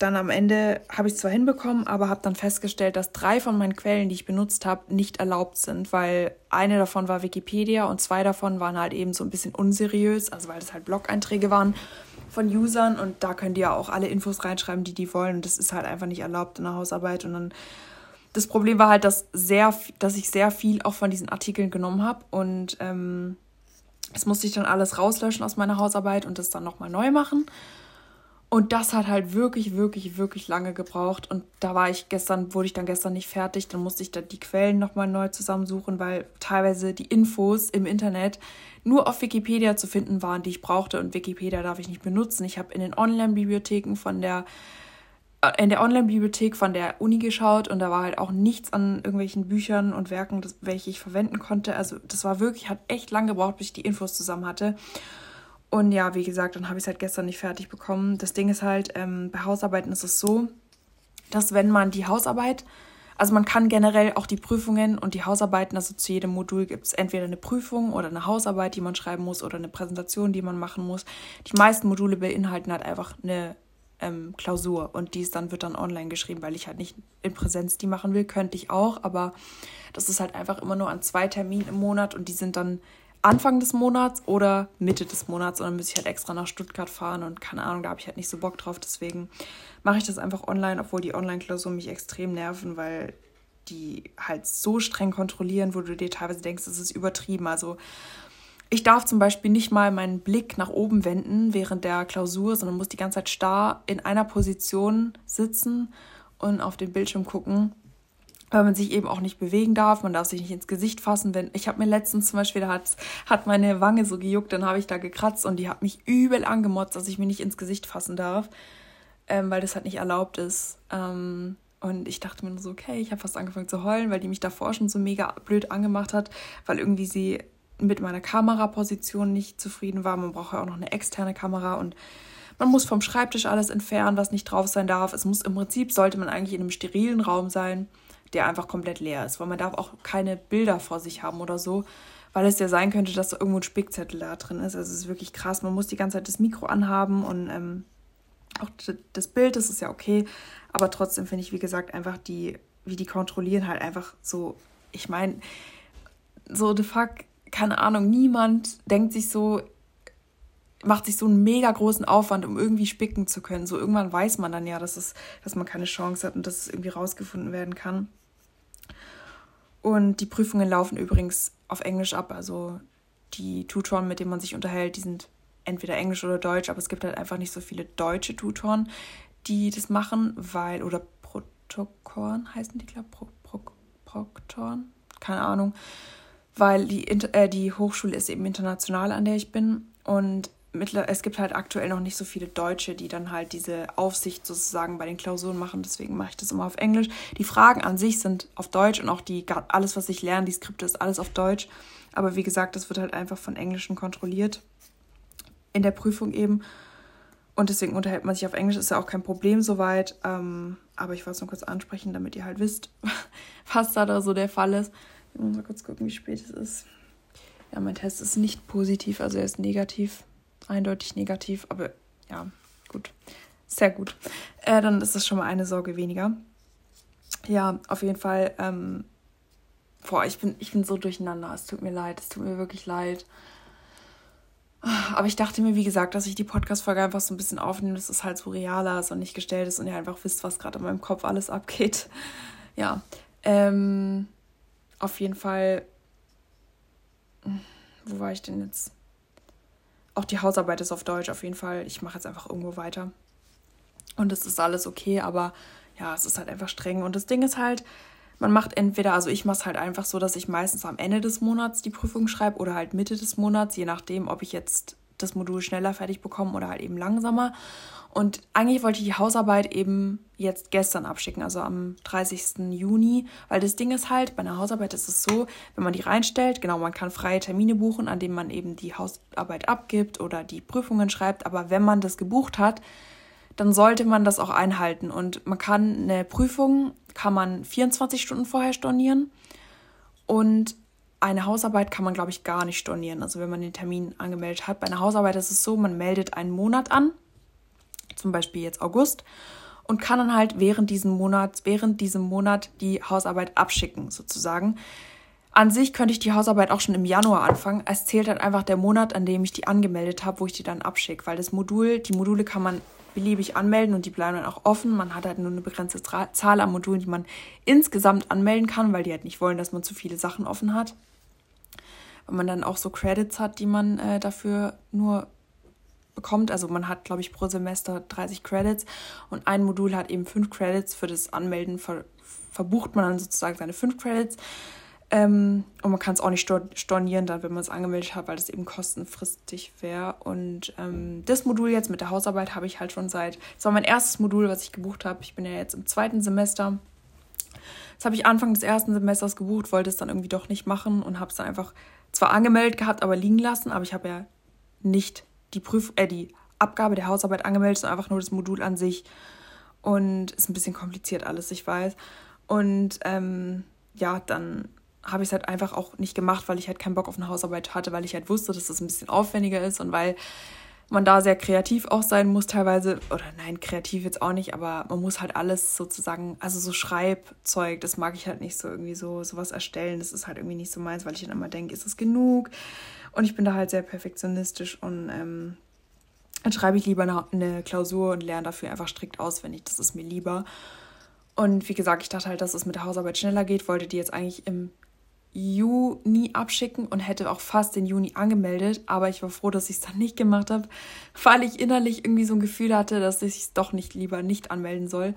dann am Ende habe ich es zwar hinbekommen, aber habe dann festgestellt, dass drei von meinen Quellen, die ich benutzt habe, nicht erlaubt sind, weil eine davon war Wikipedia und zwei davon waren halt eben so ein bisschen unseriös, also weil das halt Blog-Einträge waren von Usern und da können die ja auch alle Infos reinschreiben, die die wollen und das ist halt einfach nicht erlaubt in der Hausarbeit und dann das Problem war halt, dass sehr, dass ich sehr viel auch von diesen Artikeln genommen habe und ähm, das musste ich dann alles rauslöschen aus meiner Hausarbeit und das dann nochmal neu machen. Und das hat halt wirklich, wirklich, wirklich lange gebraucht. Und da war ich gestern, wurde ich dann gestern nicht fertig. Dann musste ich da die Quellen nochmal neu zusammensuchen, weil teilweise die Infos im Internet nur auf Wikipedia zu finden waren, die ich brauchte. Und Wikipedia darf ich nicht benutzen. Ich habe in den Online-Bibliotheken von der äh, in der Online-Bibliothek von der Uni geschaut und da war halt auch nichts an irgendwelchen Büchern und Werken, das, welche ich verwenden konnte. Also das war wirklich, hat echt lange gebraucht, bis ich die Infos zusammen hatte. Und ja, wie gesagt, dann habe ich es halt gestern nicht fertig bekommen. Das Ding ist halt, ähm, bei Hausarbeiten ist es so, dass wenn man die Hausarbeit, also man kann generell auch die Prüfungen und die Hausarbeiten, also zu jedem Modul gibt es entweder eine Prüfung oder eine Hausarbeit, die man schreiben muss oder eine Präsentation, die man machen muss. Die meisten Module beinhalten halt einfach eine ähm, Klausur und dies dann wird dann online geschrieben, weil ich halt nicht in Präsenz die machen will, könnte ich auch, aber das ist halt einfach immer nur an zwei Terminen im Monat und die sind dann Anfang des Monats oder Mitte des Monats und dann muss ich halt extra nach Stuttgart fahren und keine Ahnung, da habe ich halt nicht so Bock drauf. Deswegen mache ich das einfach online, obwohl die Online-Klausuren mich extrem nerven, weil die halt so streng kontrollieren, wo du dir teilweise denkst, das ist übertrieben. Also ich darf zum Beispiel nicht mal meinen Blick nach oben wenden während der Klausur, sondern muss die ganze Zeit starr in einer Position sitzen und auf den Bildschirm gucken weil man sich eben auch nicht bewegen darf, man darf sich nicht ins Gesicht fassen. Wenn ich habe mir letztens zum Beispiel, da hat, hat meine Wange so gejuckt, dann habe ich da gekratzt und die hat mich übel angemotzt, dass ich mir nicht ins Gesicht fassen darf, ähm, weil das halt nicht erlaubt ist. Ähm, und ich dachte mir nur so, okay, ich habe fast angefangen zu heulen, weil die mich davor schon so mega blöd angemacht hat, weil irgendwie sie mit meiner Kameraposition nicht zufrieden war. Man braucht ja auch noch eine externe Kamera und man muss vom Schreibtisch alles entfernen, was nicht drauf sein darf. Es muss im Prinzip, sollte man eigentlich in einem sterilen Raum sein, der einfach komplett leer ist, weil man darf auch keine Bilder vor sich haben oder so, weil es ja sein könnte, dass da irgendwo ein Spickzettel da drin ist. Also es ist wirklich krass. Man muss die ganze Zeit das Mikro anhaben und ähm, auch das Bild, das ist ja okay, aber trotzdem finde ich, wie gesagt, einfach die, wie die kontrollieren halt einfach so, ich meine, so the fuck, keine Ahnung, niemand denkt sich so, macht sich so einen mega großen Aufwand, um irgendwie spicken zu können. So irgendwann weiß man dann ja, dass, es, dass man keine Chance hat und dass es irgendwie rausgefunden werden kann. Und die Prüfungen laufen übrigens auf Englisch ab. Also die Tutoren, mit denen man sich unterhält, die sind entweder Englisch oder Deutsch, aber es gibt halt einfach nicht so viele deutsche Tutoren, die das machen, weil, oder Protokoren heißen die, glaube ich, Pro, Pro, Proktoren, keine Ahnung, weil die, äh, die Hochschule ist eben international, an der ich bin. Und es gibt halt aktuell noch nicht so viele Deutsche, die dann halt diese Aufsicht sozusagen bei den Klausuren machen. Deswegen mache ich das immer auf Englisch. Die Fragen an sich sind auf Deutsch und auch die alles, was ich lerne, die Skripte ist alles auf Deutsch. Aber wie gesagt, das wird halt einfach von Englischen kontrolliert in der Prüfung eben. Und deswegen unterhält man sich auf Englisch, ist ja auch kein Problem soweit. Ähm, aber ich wollte es nur kurz ansprechen, damit ihr halt wisst, was da, da so der Fall ist. Ich muss mal kurz gucken, wie spät es ist. Ja, mein Test ist nicht positiv, also er ist negativ. Eindeutig negativ, aber ja, gut. Sehr gut. Äh, dann ist das schon mal eine Sorge weniger. Ja, auf jeden Fall. Ähm, boah, ich bin, ich bin so durcheinander. Es tut mir leid. Es tut mir wirklich leid. Aber ich dachte mir, wie gesagt, dass ich die Podcast-Folge einfach so ein bisschen aufnehme, dass es halt so realer ist und nicht gestellt ist und ihr einfach wisst, was gerade in meinem Kopf alles abgeht. Ja. Ähm, auf jeden Fall. Wo war ich denn jetzt? Auch die Hausarbeit ist auf Deutsch auf jeden Fall. Ich mache jetzt einfach irgendwo weiter. Und es ist alles okay, aber ja, es ist halt einfach streng. Und das Ding ist halt, man macht entweder, also ich mache es halt einfach so, dass ich meistens am Ende des Monats die Prüfung schreibe oder halt Mitte des Monats, je nachdem, ob ich jetzt das Modul schneller fertig bekomme oder halt eben langsamer. Und eigentlich wollte ich die Hausarbeit eben jetzt gestern abschicken, also am 30. Juni, weil das Ding ist halt, bei einer Hausarbeit ist es so, wenn man die reinstellt, genau, man kann freie Termine buchen, an denen man eben die Hausarbeit abgibt oder die Prüfungen schreibt, aber wenn man das gebucht hat, dann sollte man das auch einhalten. Und man kann eine Prüfung, kann man 24 Stunden vorher stornieren und eine Hausarbeit kann man, glaube ich, gar nicht stornieren. Also wenn man den Termin angemeldet hat. Bei einer Hausarbeit ist es so, man meldet einen Monat an, zum Beispiel jetzt August, und kann dann halt während diesem Monat, während diesem Monat die Hausarbeit abschicken, sozusagen. An sich könnte ich die Hausarbeit auch schon im Januar anfangen. Es zählt halt einfach der Monat, an dem ich die angemeldet habe, wo ich die dann abschicke. Weil das Modul, die Module kann man beliebig anmelden und die bleiben dann auch offen. Man hat halt nur eine begrenzte Zahl an Modulen, die man insgesamt anmelden kann, weil die halt nicht wollen, dass man zu viele Sachen offen hat. Weil man dann auch so Credits hat, die man äh, dafür nur bekommt. Also man hat, glaube ich, pro Semester 30 Credits und ein Modul hat eben 5 Credits. Für das Anmelden ver verbucht man dann sozusagen seine 5 Credits. Ähm, und man kann es auch nicht stornieren, dann, wenn man es angemeldet hat, weil das eben kostenfristig wäre. Und ähm, das Modul jetzt mit der Hausarbeit habe ich halt schon seit. Das war mein erstes Modul, was ich gebucht habe. Ich bin ja jetzt im zweiten Semester. Das habe ich Anfang des ersten Semesters gebucht, wollte es dann irgendwie doch nicht machen und habe es dann einfach zwar angemeldet gehabt, aber liegen lassen. Aber ich habe ja nicht die Prüf äh, die Abgabe der Hausarbeit angemeldet, sondern einfach nur das Modul an sich. Und ist ein bisschen kompliziert alles, ich weiß. Und ähm, ja, dann habe ich es halt einfach auch nicht gemacht, weil ich halt keinen Bock auf eine Hausarbeit hatte, weil ich halt wusste, dass das ein bisschen aufwendiger ist und weil man da sehr kreativ auch sein muss teilweise. Oder nein, kreativ jetzt auch nicht, aber man muss halt alles sozusagen, also so Schreibzeug, das mag ich halt nicht so irgendwie so sowas erstellen. Das ist halt irgendwie nicht so meins, weil ich dann immer denke, ist es genug? Und ich bin da halt sehr perfektionistisch und ähm, dann schreibe ich lieber eine, eine Klausur und lerne dafür einfach strikt auswendig. Das ist mir lieber. Und wie gesagt, ich dachte halt, dass es mit der Hausarbeit schneller geht, wollte die jetzt eigentlich im Juni abschicken und hätte auch fast den Juni angemeldet, aber ich war froh, dass ich es dann nicht gemacht habe, weil ich innerlich irgendwie so ein Gefühl hatte, dass ich es doch nicht lieber nicht anmelden soll.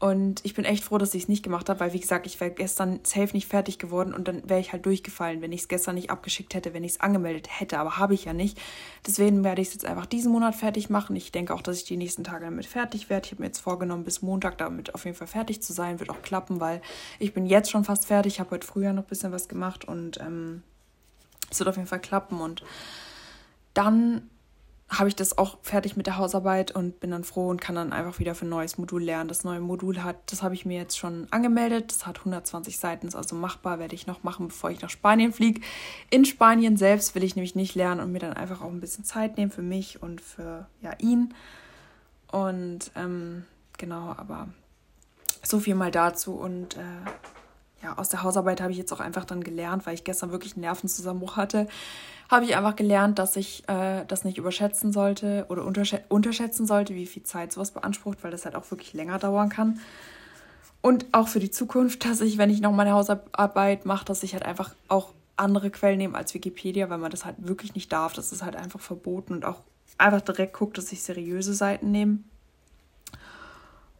Und ich bin echt froh, dass ich es nicht gemacht habe, weil wie gesagt, ich wäre gestern safe nicht fertig geworden und dann wäre ich halt durchgefallen, wenn ich es gestern nicht abgeschickt hätte, wenn ich es angemeldet hätte, aber habe ich ja nicht. Deswegen werde ich es jetzt einfach diesen Monat fertig machen. Ich denke auch, dass ich die nächsten Tage damit fertig werde. Ich habe mir jetzt vorgenommen, bis Montag damit auf jeden Fall fertig zu sein. Wird auch klappen, weil ich bin jetzt schon fast fertig. Ich habe heute früher noch ein bisschen was gemacht und ähm, es wird auf jeden Fall klappen. Und dann habe ich das auch fertig mit der Hausarbeit und bin dann froh und kann dann einfach wieder für ein neues Modul lernen. Das neue Modul hat, das habe ich mir jetzt schon angemeldet. Das hat 120 Seiten, ist also machbar, werde ich noch machen, bevor ich nach Spanien fliege. In Spanien selbst will ich nämlich nicht lernen und mir dann einfach auch ein bisschen Zeit nehmen für mich und für ja, ihn. Und ähm, genau, aber so viel mal dazu. Und äh, ja, aus der Hausarbeit habe ich jetzt auch einfach dann gelernt, weil ich gestern wirklich einen Nervenzusammenbruch hatte habe ich einfach gelernt, dass ich äh, das nicht überschätzen sollte oder unterschä unterschätzen sollte, wie viel Zeit sowas beansprucht, weil das halt auch wirklich länger dauern kann. Und auch für die Zukunft, dass ich, wenn ich noch meine Hausarbeit mache, dass ich halt einfach auch andere Quellen nehme als Wikipedia, weil man das halt wirklich nicht darf. Das ist halt einfach verboten und auch einfach direkt guckt, dass ich seriöse Seiten nehme.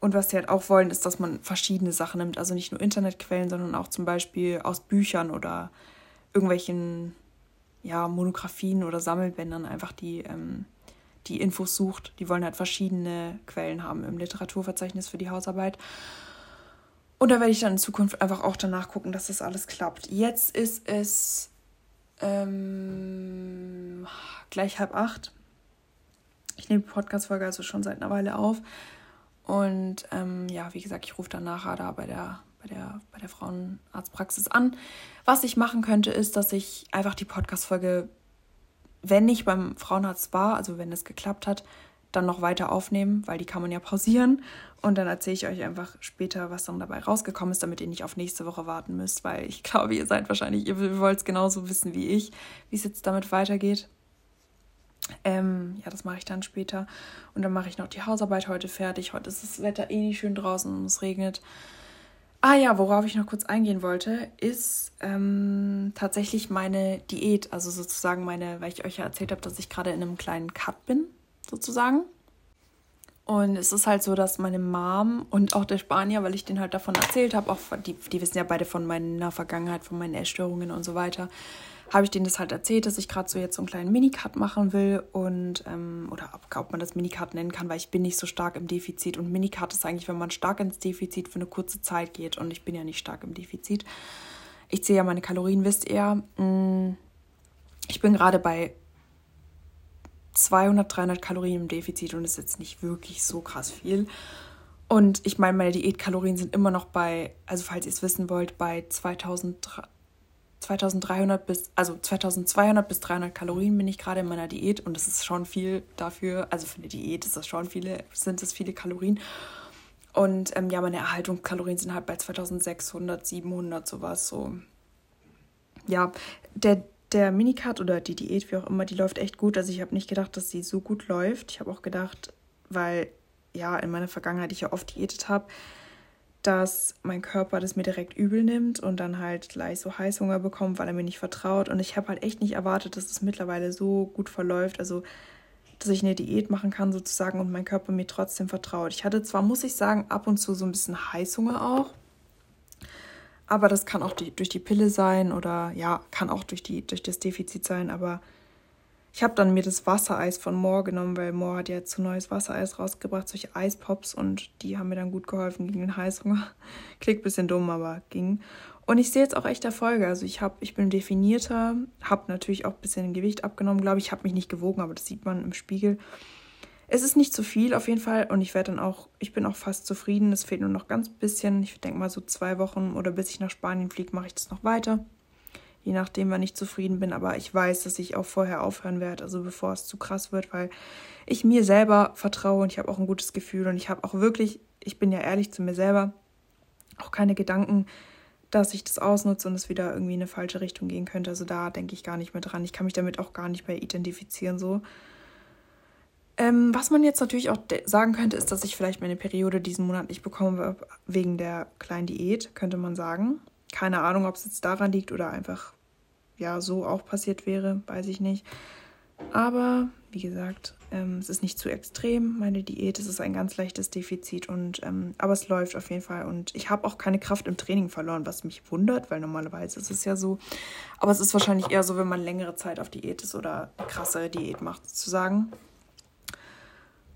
Und was die halt auch wollen, ist, dass man verschiedene Sachen nimmt. Also nicht nur Internetquellen, sondern auch zum Beispiel aus Büchern oder irgendwelchen ja, Monographien oder Sammelbändern einfach die, ähm, die Infos sucht. Die wollen halt verschiedene Quellen haben im Literaturverzeichnis für die Hausarbeit. Und da werde ich dann in Zukunft einfach auch danach gucken, dass das alles klappt. Jetzt ist es ähm, gleich halb acht. Ich nehme die Podcast-Folge also schon seit einer Weile auf. Und ähm, ja, wie gesagt, ich rufe dann nachher da bei der bei der, bei der Frauenarztpraxis an. Was ich machen könnte, ist, dass ich einfach die Podcast-Folge, wenn ich beim Frauenarzt war, also wenn es geklappt hat, dann noch weiter aufnehmen, weil die kann man ja pausieren. Und dann erzähle ich euch einfach später, was dann dabei rausgekommen ist, damit ihr nicht auf nächste Woche warten müsst, weil ich glaube, ihr seid wahrscheinlich, ihr wollt es genauso wissen wie ich, wie es jetzt damit weitergeht. Ähm, ja, das mache ich dann später. Und dann mache ich noch die Hausarbeit heute fertig. Heute ist das Wetter eh nicht schön draußen und es regnet. Ah ja, worauf ich noch kurz eingehen wollte, ist ähm, tatsächlich meine Diät, also sozusagen meine, weil ich euch ja erzählt habe, dass ich gerade in einem kleinen Cut bin, sozusagen. Und es ist halt so, dass meine Mom und auch der Spanier, weil ich denen halt davon erzählt habe, auch die, die wissen ja beide von meiner Vergangenheit, von meinen Essstörungen und so weiter, habe ich denen das halt erzählt, dass ich gerade so jetzt so einen kleinen Minicut machen will und ähm, oder ob, ob man das Minicut nennen kann, weil ich bin nicht so stark im Defizit und Minicut ist eigentlich, wenn man stark ins Defizit für eine kurze Zeit geht und ich bin ja nicht stark im Defizit. Ich zähle ja meine Kalorien, wisst ihr. Mm, ich bin gerade bei 200, 300 Kalorien im Defizit und ist jetzt nicht wirklich so krass viel. Und ich meine, meine Diätkalorien sind immer noch bei, also falls ihr es wissen wollt, bei 2300 2300 bis, also 2200 bis 300 Kalorien bin ich gerade in meiner Diät und das ist schon viel dafür, also für eine Diät ist das schon viele, sind es viele Kalorien. Und ähm, ja, meine Erhaltungskalorien sind halt bei 2600, 700, sowas, so. Ja, der, der Minicut oder die Diät, wie auch immer, die läuft echt gut. Also ich habe nicht gedacht, dass sie so gut läuft. Ich habe auch gedacht, weil ja, in meiner Vergangenheit ich ja oft diätet habe, dass mein Körper das mir direkt übel nimmt und dann halt gleich so Heißhunger bekommt, weil er mir nicht vertraut. Und ich habe halt echt nicht erwartet, dass es mittlerweile so gut verläuft. Also, dass ich eine Diät machen kann sozusagen und mein Körper mir trotzdem vertraut. Ich hatte zwar, muss ich sagen, ab und zu so ein bisschen Heißhunger auch. Aber das kann auch die, durch die Pille sein oder ja, kann auch durch, die, durch das Defizit sein. Aber ich habe dann mir das Wassereis von Moore genommen, weil Moore hat ja jetzt so neues Wassereis rausgebracht, solche Eispops und die haben mir dann gut geholfen gegen den Heißhunger. Klingt ein bisschen dumm, aber ging. Und ich sehe jetzt auch echt Erfolge. Also ich habe, ich bin definierter, habe natürlich auch ein bisschen Gewicht abgenommen, glaube ich. Ich habe mich nicht gewogen, aber das sieht man im Spiegel. Es ist nicht zu viel auf jeden Fall und ich werde dann auch, ich bin auch fast zufrieden. Es fehlt nur noch ganz bisschen. Ich denke mal so zwei Wochen oder bis ich nach Spanien fliege, mache ich das noch weiter je nachdem, wann ich zufrieden bin. Aber ich weiß, dass ich auch vorher aufhören werde, also bevor es zu krass wird, weil ich mir selber vertraue und ich habe auch ein gutes Gefühl und ich habe auch wirklich, ich bin ja ehrlich zu mir selber, auch keine Gedanken, dass ich das ausnutze und es wieder irgendwie in eine falsche Richtung gehen könnte. Also da denke ich gar nicht mehr dran. Ich kann mich damit auch gar nicht mehr identifizieren so. Ähm, was man jetzt natürlich auch sagen könnte, ist, dass ich vielleicht meine Periode diesen Monat nicht bekomme wegen der kleinen Diät, könnte man sagen. Keine Ahnung, ob es jetzt daran liegt oder einfach ja so auch passiert wäre, weiß ich nicht. Aber wie gesagt, ähm, es ist nicht zu extrem, meine Diät. Es ist ein ganz leichtes Defizit und ähm, aber es läuft auf jeden Fall. Und ich habe auch keine Kraft im Training verloren, was mich wundert, weil normalerweise ist es ja so. Aber es ist wahrscheinlich eher so, wenn man längere Zeit auf Diät ist oder eine krassere Diät macht, sozusagen.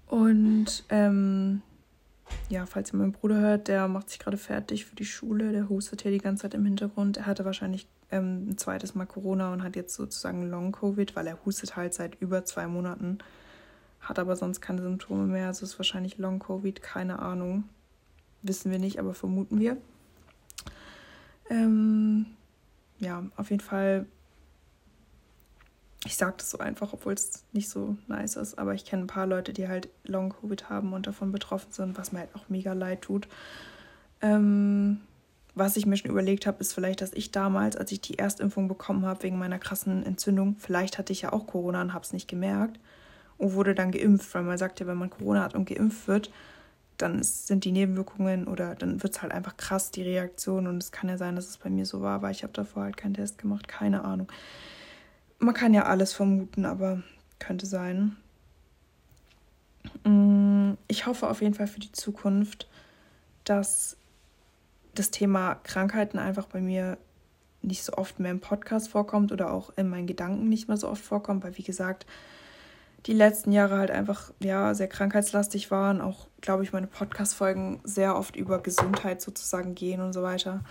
Und ähm, ja, falls ihr meinen Bruder hört, der macht sich gerade fertig für die Schule. Der hustet hier die ganze Zeit im Hintergrund. Er hatte wahrscheinlich ähm, ein zweites Mal Corona und hat jetzt sozusagen Long-Covid, weil er hustet halt seit über zwei Monaten. Hat aber sonst keine Symptome mehr. Also ist wahrscheinlich Long-Covid, keine Ahnung. Wissen wir nicht, aber vermuten wir. Ähm, ja, auf jeden Fall ich sage das so einfach, obwohl es nicht so nice ist, aber ich kenne ein paar Leute, die halt Long-Covid haben und davon betroffen sind, was mir halt auch mega leid tut. Ähm, was ich mir schon überlegt habe, ist vielleicht, dass ich damals, als ich die Erstimpfung bekommen habe wegen meiner krassen Entzündung, vielleicht hatte ich ja auch Corona und habe es nicht gemerkt und wurde dann geimpft, weil man sagt ja, wenn man Corona hat und geimpft wird, dann sind die Nebenwirkungen oder dann wird es halt einfach krass, die Reaktion. Und es kann ja sein, dass es bei mir so war, weil ich habe davor halt keinen Test gemacht, keine Ahnung man kann ja alles vermuten, aber könnte sein. Mm, ich hoffe auf jeden Fall für die Zukunft, dass das Thema Krankheiten einfach bei mir nicht so oft mehr im Podcast vorkommt oder auch in meinen Gedanken nicht mehr so oft vorkommt, weil wie gesagt, die letzten Jahre halt einfach ja sehr krankheitslastig waren, auch glaube ich meine Podcast Folgen sehr oft über Gesundheit sozusagen gehen und so weiter.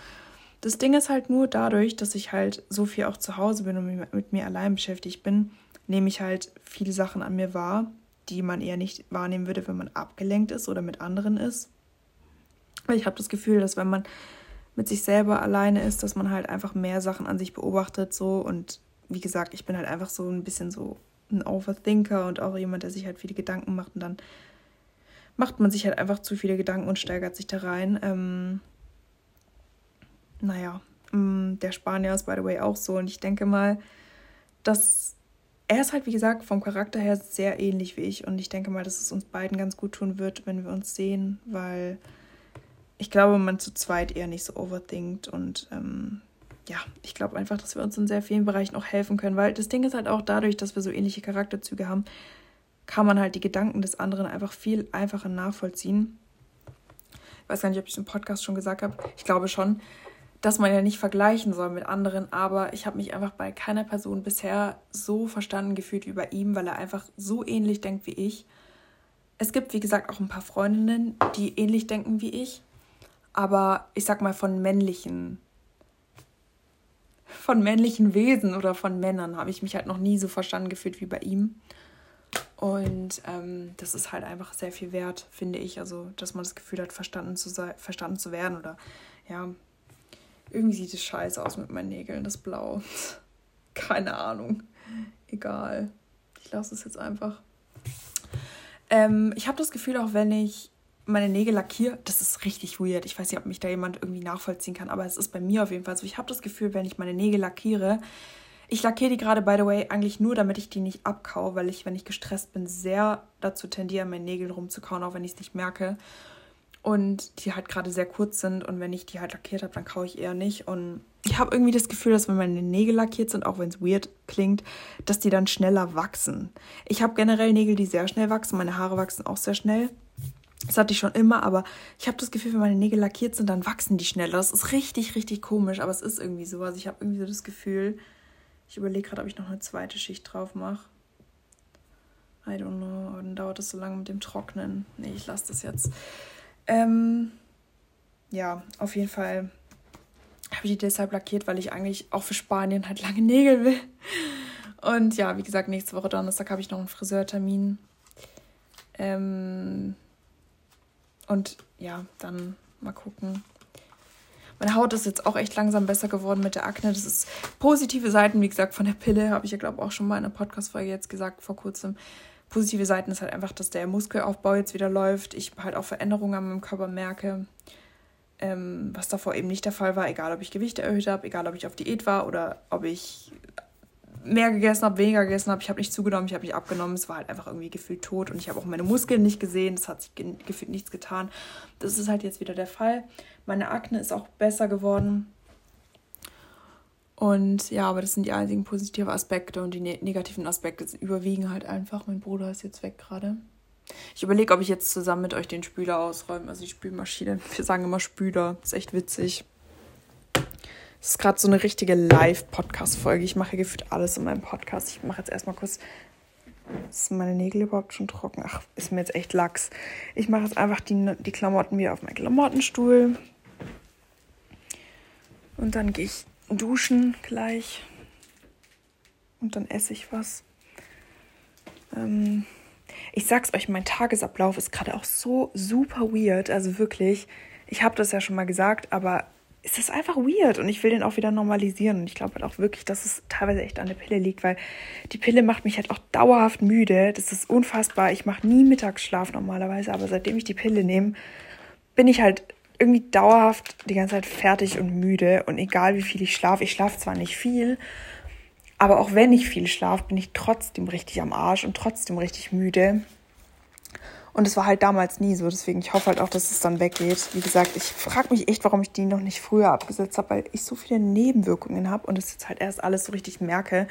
Das Ding ist halt nur dadurch, dass ich halt so viel auch zu Hause bin und mit mir allein beschäftigt bin, nehme ich halt viele Sachen an mir wahr, die man eher nicht wahrnehmen würde, wenn man abgelenkt ist oder mit anderen ist. Ich habe das Gefühl, dass wenn man mit sich selber alleine ist, dass man halt einfach mehr Sachen an sich beobachtet so und wie gesagt, ich bin halt einfach so ein bisschen so ein Overthinker und auch jemand, der sich halt viele Gedanken macht und dann macht man sich halt einfach zu viele Gedanken und steigert sich da rein. Ähm, naja, mm, der Spanier ist by the way auch so. Und ich denke mal, dass er ist halt, wie gesagt, vom Charakter her sehr ähnlich wie ich. Und ich denke mal, dass es uns beiden ganz gut tun wird, wenn wir uns sehen, weil ich glaube, man zu zweit eher nicht so overthinkt. Und ähm, ja, ich glaube einfach, dass wir uns in sehr vielen Bereichen auch helfen können. Weil das Ding ist halt auch dadurch, dass wir so ähnliche Charakterzüge haben, kann man halt die Gedanken des anderen einfach viel einfacher nachvollziehen. Ich weiß gar nicht, ob ich es im Podcast schon gesagt habe. Ich glaube schon dass man ja nicht vergleichen soll mit anderen, aber ich habe mich einfach bei keiner Person bisher so verstanden gefühlt wie bei ihm, weil er einfach so ähnlich denkt wie ich. Es gibt, wie gesagt, auch ein paar Freundinnen, die ähnlich denken wie ich, aber ich sag mal von männlichen von männlichen Wesen oder von Männern habe ich mich halt noch nie so verstanden gefühlt wie bei ihm. Und ähm, das ist halt einfach sehr viel wert, finde ich. Also, dass man das Gefühl hat, verstanden zu, sein, verstanden zu werden oder ja, irgendwie sieht es scheiße aus mit meinen Nägeln, das Blau. Keine Ahnung. Egal. Ich lasse es jetzt einfach. Ähm, ich habe das Gefühl, auch wenn ich meine Nägel lackiere, das ist richtig weird. Ich weiß nicht, ob mich da jemand irgendwie nachvollziehen kann, aber es ist bei mir auf jeden Fall so. Ich habe das Gefühl, wenn ich meine Nägel lackiere, ich lackiere die gerade, by the way, eigentlich nur, damit ich die nicht abkau, weil ich, wenn ich gestresst bin, sehr dazu tendiere, meine Nägel rumzukauen, auch wenn ich es nicht merke und die halt gerade sehr kurz sind und wenn ich die halt lackiert habe, dann kaue ich eher nicht und ich habe irgendwie das Gefühl, dass wenn meine Nägel lackiert sind, auch wenn es weird klingt, dass die dann schneller wachsen. Ich habe generell Nägel, die sehr schnell wachsen, meine Haare wachsen auch sehr schnell. Das hatte ich schon immer, aber ich habe das Gefühl, wenn meine Nägel lackiert sind, dann wachsen die schneller. Das ist richtig, richtig komisch, aber es ist irgendwie so. Also ich habe irgendwie so das Gefühl, ich überlege gerade, ob ich noch eine zweite Schicht drauf mache. I don't know, dann dauert es so lange mit dem Trocknen. Nee, ich lasse das jetzt. Ähm, ja, auf jeden Fall habe ich die deshalb lackiert, weil ich eigentlich auch für Spanien halt lange Nägel will. Und ja, wie gesagt, nächste Woche Donnerstag habe ich noch einen Friseurtermin. Ähm, und ja, dann mal gucken. Meine Haut ist jetzt auch echt langsam besser geworden mit der Akne. Das ist positive Seiten, wie gesagt, von der Pille, habe ich ja, glaube ich, auch schon mal in einer Podcast-Folge jetzt gesagt, vor kurzem positive Seiten ist halt einfach, dass der Muskelaufbau jetzt wieder läuft. Ich halt auch Veränderungen an meinem Körper merke, ähm, was davor eben nicht der Fall war. Egal, ob ich Gewichte erhöht habe, egal, ob ich auf Diät war oder ob ich mehr gegessen habe, weniger gegessen habe. Ich habe nicht zugenommen, ich habe nicht abgenommen. Es war halt einfach irgendwie gefühlt tot und ich habe auch meine Muskeln nicht gesehen. Es hat sich gefühlt nichts getan. Das ist halt jetzt wieder der Fall. Meine Akne ist auch besser geworden. Und ja, aber das sind die einzigen positiven Aspekte und die ne negativen Aspekte überwiegen halt einfach. Mein Bruder ist jetzt weg gerade. Ich überlege, ob ich jetzt zusammen mit euch den Spüler ausräume, also die Spülmaschine. Wir sagen immer Spüler, ist echt witzig. Das ist gerade so eine richtige Live-Podcast-Folge. Ich mache gefühlt alles in meinem Podcast. Ich mache jetzt erstmal kurz Sind meine Nägel überhaupt schon trocken? Ach, ist mir jetzt echt Lachs. Ich mache jetzt einfach die, die Klamotten wieder auf meinen Klamottenstuhl. Und dann gehe ich duschen gleich. Und dann esse ich was. Ähm, ich sag's euch, mein Tagesablauf ist gerade auch so super weird. Also wirklich, ich habe das ja schon mal gesagt, aber ist einfach weird und ich will den auch wieder normalisieren. Und ich glaube halt auch wirklich, dass es teilweise echt an der Pille liegt, weil die Pille macht mich halt auch dauerhaft müde. Das ist unfassbar. Ich mache nie Mittagsschlaf normalerweise, aber seitdem ich die Pille nehme, bin ich halt irgendwie dauerhaft die ganze Zeit fertig und müde. Und egal wie viel ich schlafe, ich schlafe zwar nicht viel, aber auch wenn ich viel schlafe, bin ich trotzdem richtig am Arsch und trotzdem richtig müde. Und es war halt damals nie so. Deswegen, ich hoffe halt auch, dass es dann weggeht. Wie gesagt, ich frage mich echt, warum ich die noch nicht früher abgesetzt habe, weil ich so viele Nebenwirkungen habe und es jetzt halt erst alles so richtig merke.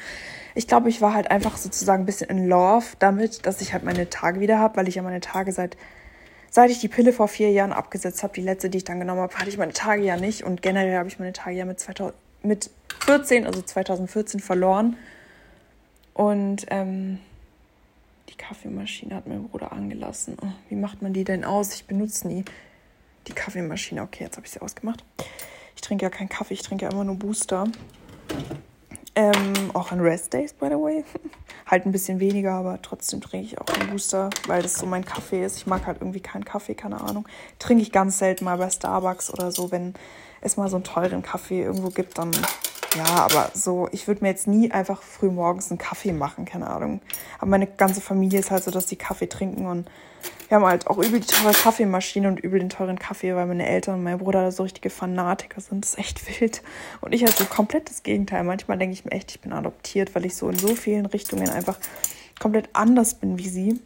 Ich glaube, ich war halt einfach sozusagen ein bisschen in Love damit, dass ich halt meine Tage wieder habe, weil ich ja meine Tage seit, seit ich die Pille vor vier Jahren abgesetzt habe, die letzte, die ich dann genommen habe, hatte ich meine Tage ja nicht. Und generell habe ich meine Tage ja mit, 2000, mit 14, also 2014 verloren. Und ähm, die Kaffeemaschine hat mein Bruder angelassen. Oh, wie macht man die denn aus? Ich benutze nie die Kaffeemaschine. Okay, jetzt habe ich sie ausgemacht. Ich trinke ja keinen Kaffee, ich trinke ja immer nur Booster. Ähm, auch an Rest Days, by the way. halt ein bisschen weniger, aber trotzdem trinke ich auch einen Booster, weil das so mein Kaffee ist. Ich mag halt irgendwie keinen Kaffee, keine Ahnung. Trinke ich ganz selten mal bei Starbucks oder so, wenn es mal so einen teuren Kaffee irgendwo gibt, dann ja, aber so, ich würde mir jetzt nie einfach früh morgens einen Kaffee machen, keine Ahnung. Aber meine ganze Familie ist halt so, dass die Kaffee trinken und wir haben halt auch übel die teure Kaffeemaschine und übel den teuren Kaffee, weil meine Eltern und mein Bruder so richtige Fanatiker sind. Das ist echt wild. Und ich halt so komplett das Gegenteil. Manchmal denke ich mir echt, ich bin adoptiert, weil ich so in so vielen Richtungen einfach komplett anders bin wie sie.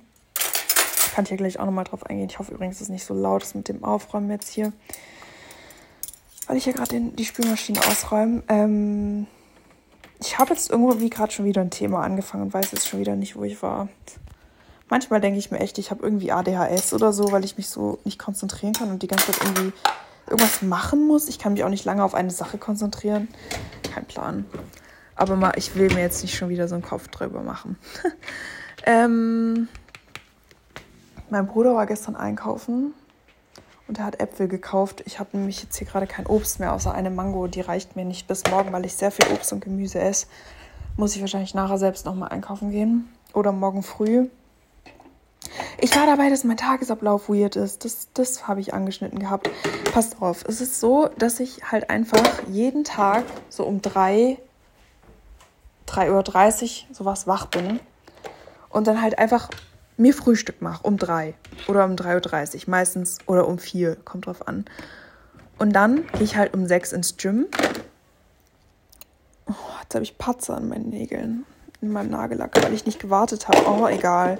Kann ich ja gleich auch nochmal drauf eingehen. Ich hoffe übrigens, dass es nicht so laut ist mit dem Aufräumen jetzt hier weil ich hier gerade die Spülmaschine ausräume. Ähm, ich habe jetzt irgendwo wie gerade schon wieder ein Thema angefangen und weiß jetzt schon wieder nicht, wo ich war. Manchmal denke ich mir echt, ich habe irgendwie ADHS oder so, weil ich mich so nicht konzentrieren kann und die ganze Zeit irgendwie irgendwas machen muss. Ich kann mich auch nicht lange auf eine Sache konzentrieren. Kein Plan. Aber mal, ich will mir jetzt nicht schon wieder so einen Kopf drüber machen. ähm, mein Bruder war gestern einkaufen und er hat Äpfel gekauft. Ich habe nämlich jetzt hier gerade kein Obst mehr, außer eine Mango. Die reicht mir nicht bis morgen, weil ich sehr viel Obst und Gemüse esse. Muss ich wahrscheinlich nachher selbst nochmal einkaufen gehen. Oder morgen früh. Ich war dabei, dass mein Tagesablauf weird ist. Das, das habe ich angeschnitten gehabt. Passt auf. Es ist so, dass ich halt einfach jeden Tag so um 3, 3.30 Uhr sowas wach bin. Und dann halt einfach mir Frühstück mache um drei oder um 3.30 Uhr meistens oder um vier, kommt drauf an. Und dann gehe ich halt um sechs ins Gym. Oh, jetzt habe ich Patzer an meinen Nägeln, in meinem Nagellack, weil ich nicht gewartet habe. Oh, egal.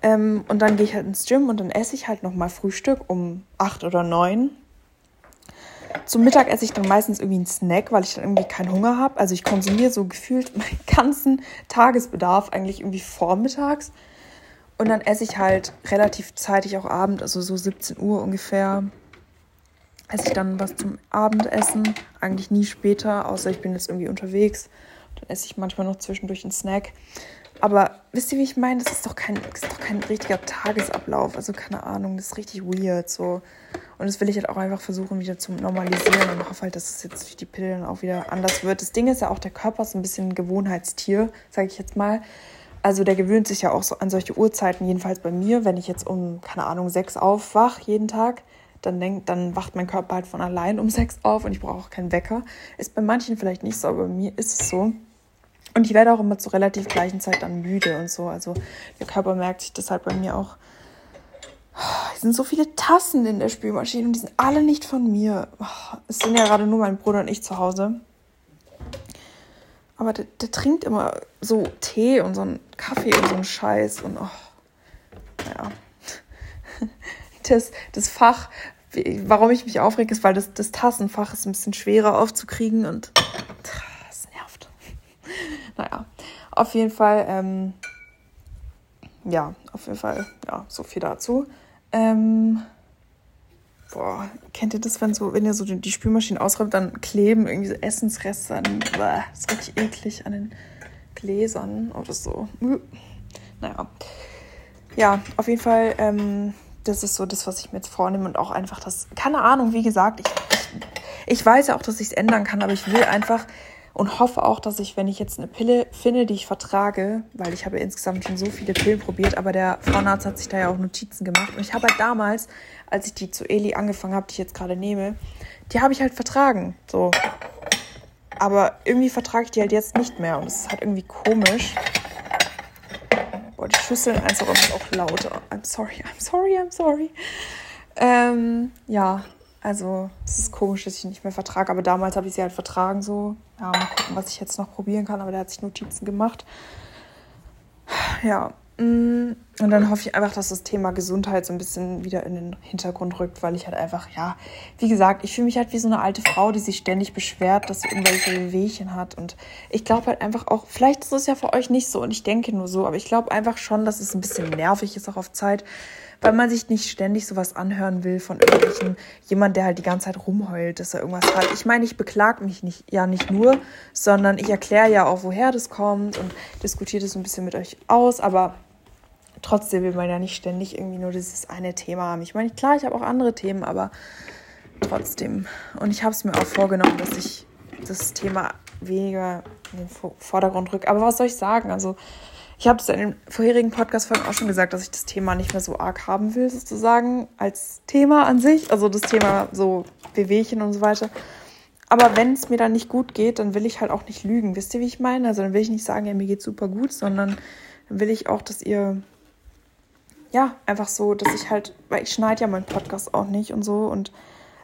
Ähm, und dann gehe ich halt ins Gym und dann esse ich halt nochmal Frühstück um acht oder neun. Zum Mittag esse ich dann meistens irgendwie einen Snack, weil ich dann irgendwie keinen Hunger habe. Also ich konsumiere so gefühlt meinen ganzen Tagesbedarf eigentlich irgendwie vormittags. Und dann esse ich halt relativ zeitig auch Abend, also so 17 Uhr ungefähr. Esse ich dann was zum Abendessen. Eigentlich nie später, außer ich bin jetzt irgendwie unterwegs. Dann esse ich manchmal noch zwischendurch einen Snack. Aber wisst ihr, wie ich meine? Das ist doch kein, ist doch kein richtiger Tagesablauf. Also keine Ahnung, das ist richtig weird so. Und das will ich halt auch einfach versuchen wieder zu normalisieren und hoffe halt, dass es jetzt durch die Pillen auch wieder anders wird. Das Ding ist ja auch, der Körper ist ein bisschen ein Gewohnheitstier, sage ich jetzt mal. Also der gewöhnt sich ja auch so an solche Uhrzeiten, jedenfalls bei mir, wenn ich jetzt um, keine Ahnung, sechs aufwach jeden Tag, dann, denk, dann wacht mein Körper halt von allein um sechs auf und ich brauche auch keinen Wecker. Ist bei manchen vielleicht nicht so, aber bei mir ist es so. Und ich werde auch immer zur relativ gleichen Zeit dann müde und so. Also der Körper merkt sich das halt bei mir auch. Es sind so viele Tassen in der Spülmaschine und die sind alle nicht von mir. Es sind ja gerade nur mein Bruder und ich zu Hause. Aber der, der, trinkt immer so Tee und so einen Kaffee und so einen Scheiß und oh, naja. Das, das Fach, warum ich mich aufrege, ist, weil das, das Tassenfach ist ein bisschen schwerer aufzukriegen und das nervt. Naja, auf jeden Fall, ähm, ja, auf jeden Fall, ja, so viel dazu. Ähm, Boah, kennt ihr das, wenn so, wenn ihr so die Spülmaschine ausräumt, dann kleben irgendwie so Essensreste an. Boah, das ist richtig eklig an den Gläsern oder so. naja. Ja, auf jeden Fall, ähm, das ist so das, was ich mir jetzt vornehme und auch einfach das, keine Ahnung, wie gesagt, ich, ich, ich weiß ja auch, dass ich es ändern kann, aber ich will einfach und hoffe auch, dass ich, wenn ich jetzt eine Pille finde, die ich vertrage, weil ich habe insgesamt schon so viele Pillen probiert, aber der Frauenarzt hat sich da ja auch Notizen gemacht und ich habe halt damals, als ich die zu Eli angefangen habe, die ich jetzt gerade nehme, die habe ich halt vertragen, so. Aber irgendwie vertrage ich die halt jetzt nicht mehr und es ist halt irgendwie komisch. Boah, die Schüsseln einfach auch lauter. I'm sorry, I'm sorry, I'm sorry. Ähm, ja, also es ist komisch, dass ich nicht mehr vertrage, aber damals habe ich sie halt vertragen so. Ja, mal gucken, was ich jetzt noch probieren kann, aber der hat sich Notizen gemacht. Ja, mm, und dann hoffe ich einfach, dass das Thema Gesundheit so ein bisschen wieder in den Hintergrund rückt, weil ich halt einfach, ja, wie gesagt, ich fühle mich halt wie so eine alte Frau, die sich ständig beschwert, dass sie irgendwelche Wehchen hat. Und ich glaube halt einfach auch, vielleicht ist es ja für euch nicht so und ich denke nur so, aber ich glaube einfach schon, dass es ein bisschen nervig ist auch auf Zeit, weil man sich nicht ständig sowas anhören will von irgendwelchen, jemand, der halt die ganze Zeit rumheult, dass er irgendwas hat. Ich meine, ich beklag mich nicht, ja nicht nur, sondern ich erkläre ja auch, woher das kommt und diskutiere das ein bisschen mit euch aus, aber trotzdem will man ja nicht ständig irgendwie nur dieses eine Thema haben. Ich meine, klar, ich habe auch andere Themen, aber trotzdem. Und ich habe es mir auch vorgenommen, dass ich das Thema weniger in den Vordergrund rücke. Aber was soll ich sagen? Also, ich habe es in den vorherigen Podcast-Folgen auch schon gesagt, dass ich das Thema nicht mehr so arg haben will, sozusagen, als Thema an sich. Also das Thema so Wehwehchen und so weiter. Aber wenn es mir dann nicht gut geht, dann will ich halt auch nicht lügen. Wisst ihr, wie ich meine? Also dann will ich nicht sagen, ja, mir geht's super gut, sondern dann will ich auch, dass ihr, ja, einfach so, dass ich halt, weil ich schneide ja meinen Podcast auch nicht und so und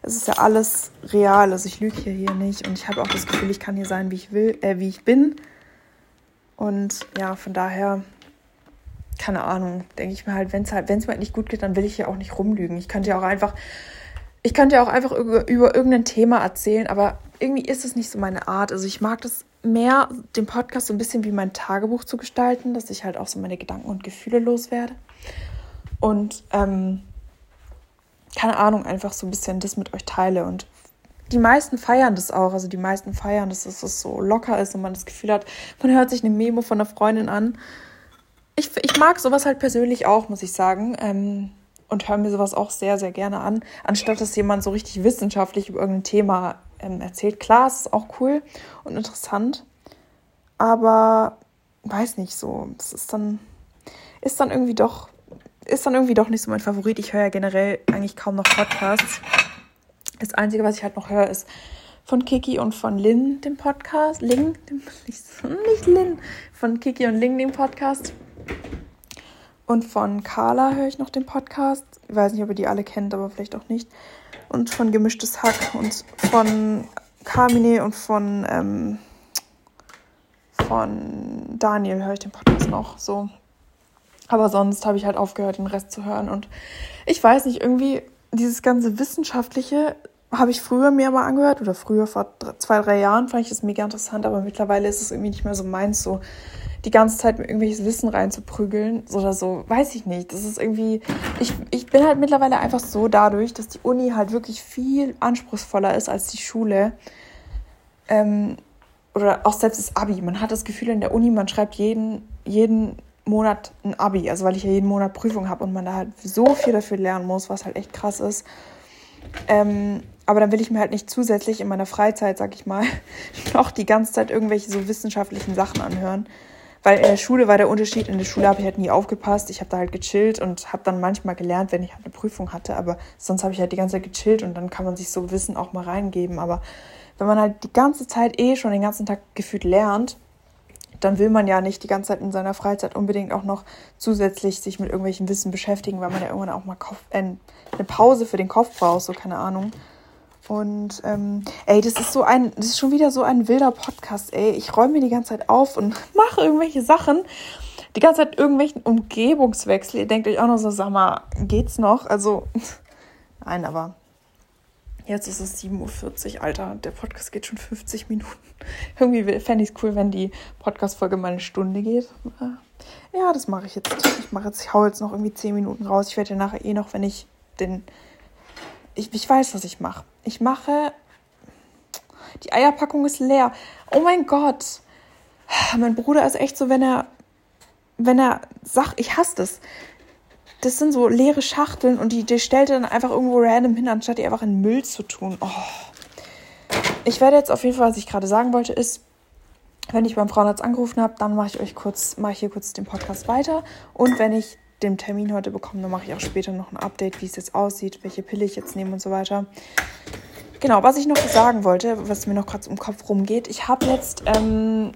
es ist ja alles real. Also ich lüge hier, hier nicht und ich habe auch das Gefühl, ich kann hier sein, wie ich will, äh, wie ich bin und ja, von daher, keine Ahnung, denke ich mir halt, wenn es halt, wenn es mir halt nicht gut geht, dann will ich ja auch nicht rumlügen. Ich könnte ja auch einfach, ich könnte ja auch einfach über, über irgendein Thema erzählen, aber irgendwie ist es nicht so meine Art. Also ich mag das mehr, den Podcast so ein bisschen wie mein Tagebuch zu gestalten, dass ich halt auch so meine Gedanken und Gefühle loswerde. Und ähm, keine Ahnung, einfach so ein bisschen das mit euch teile. Und die meisten feiern das auch. Also die meisten feiern, dass es so locker ist und man das Gefühl hat, man hört sich eine Memo von einer Freundin an. Ich, ich mag sowas halt persönlich auch, muss ich sagen. Ähm, und höre mir sowas auch sehr, sehr gerne an, anstatt dass jemand so richtig wissenschaftlich über irgendein Thema ähm, erzählt. Klar, es ist auch cool und interessant, aber weiß nicht so. Es ist dann, ist dann irgendwie doch, ist dann irgendwie doch nicht so mein Favorit. Ich höre ja generell eigentlich kaum noch Podcasts. Das Einzige, was ich halt noch höre, ist von Kiki und von Lin, dem Podcast. Ling, dem, nicht Lin, von Kiki und Ling, dem Podcast. Und von Carla höre ich noch den Podcast. Ich weiß nicht, ob ihr die alle kennt, aber vielleicht auch nicht. Und von Gemischtes Hack und von Carmine und von, ähm, von Daniel höre ich den Podcast noch. So. Aber sonst habe ich halt aufgehört, den Rest zu hören. Und ich weiß nicht, irgendwie dieses ganze Wissenschaftliche habe ich früher mir mal angehört oder früher vor zwei, drei Jahren fand ich das mega interessant, aber mittlerweile ist es irgendwie nicht mehr so meins, so die ganze Zeit mit irgendwelches Wissen reinzuprügeln oder so, weiß ich nicht. Das ist irgendwie, ich, ich bin halt mittlerweile einfach so dadurch, dass die Uni halt wirklich viel anspruchsvoller ist als die Schule. Ähm, oder auch selbst das Abi. Man hat das Gefühl in der Uni, man schreibt jeden, jeden Monat ein Abi, also weil ich ja jeden Monat Prüfung habe und man da halt so viel dafür lernen muss, was halt echt krass ist. Ähm, aber dann will ich mir halt nicht zusätzlich in meiner Freizeit, sag ich mal, noch die ganze Zeit irgendwelche so wissenschaftlichen Sachen anhören. Weil in der Schule war der Unterschied, in der Schule habe ich halt nie aufgepasst. Ich habe da halt gechillt und habe dann manchmal gelernt, wenn ich halt eine Prüfung hatte. Aber sonst habe ich halt die ganze Zeit gechillt und dann kann man sich so Wissen auch mal reingeben. Aber wenn man halt die ganze Zeit eh schon den ganzen Tag gefühlt lernt, dann will man ja nicht die ganze Zeit in seiner Freizeit unbedingt auch noch zusätzlich sich mit irgendwelchen Wissen beschäftigen, weil man ja irgendwann auch mal Kopf, äh, eine Pause für den Kopf braucht, so keine Ahnung. Und ähm, ey, das ist so ein, das ist schon wieder so ein wilder Podcast, ey. Ich räume mir die ganze Zeit auf und mache irgendwelche Sachen. Die ganze Zeit irgendwelchen Umgebungswechsel. Ihr denkt euch auch noch so, sag mal, geht's noch? Also, nein, aber Jetzt ist es 7.40 Uhr, Alter. Der Podcast geht schon 50 Minuten. Irgendwie fände ich es cool, wenn die Podcast-Folge mal eine Stunde geht. Äh, ja, das mache ich jetzt. Ich mache jetzt, ich hau jetzt noch irgendwie 10 Minuten raus. Ich werde ja nachher eh noch, wenn ich den. Ich, ich weiß, was ich mache. Ich mache. Die Eierpackung ist leer. Oh mein Gott. Mein Bruder ist echt so, wenn er wenn er sagt, ich hasse das. Das sind so leere Schachteln und die, die stellt dann einfach irgendwo random hin, anstatt die einfach in Müll zu tun. Oh. Ich werde jetzt auf jeden Fall, was ich gerade sagen wollte, ist, wenn ich beim Frauenarzt angerufen habe, dann mache ich euch kurz, mache ich hier kurz den Podcast weiter. Und wenn ich den Termin heute bekomme, dann mache ich auch später noch ein Update, wie es jetzt aussieht, welche Pille ich jetzt nehme und so weiter. Genau, was ich noch sagen wollte, was mir noch gerade im Kopf rumgeht, ich habe jetzt ähm,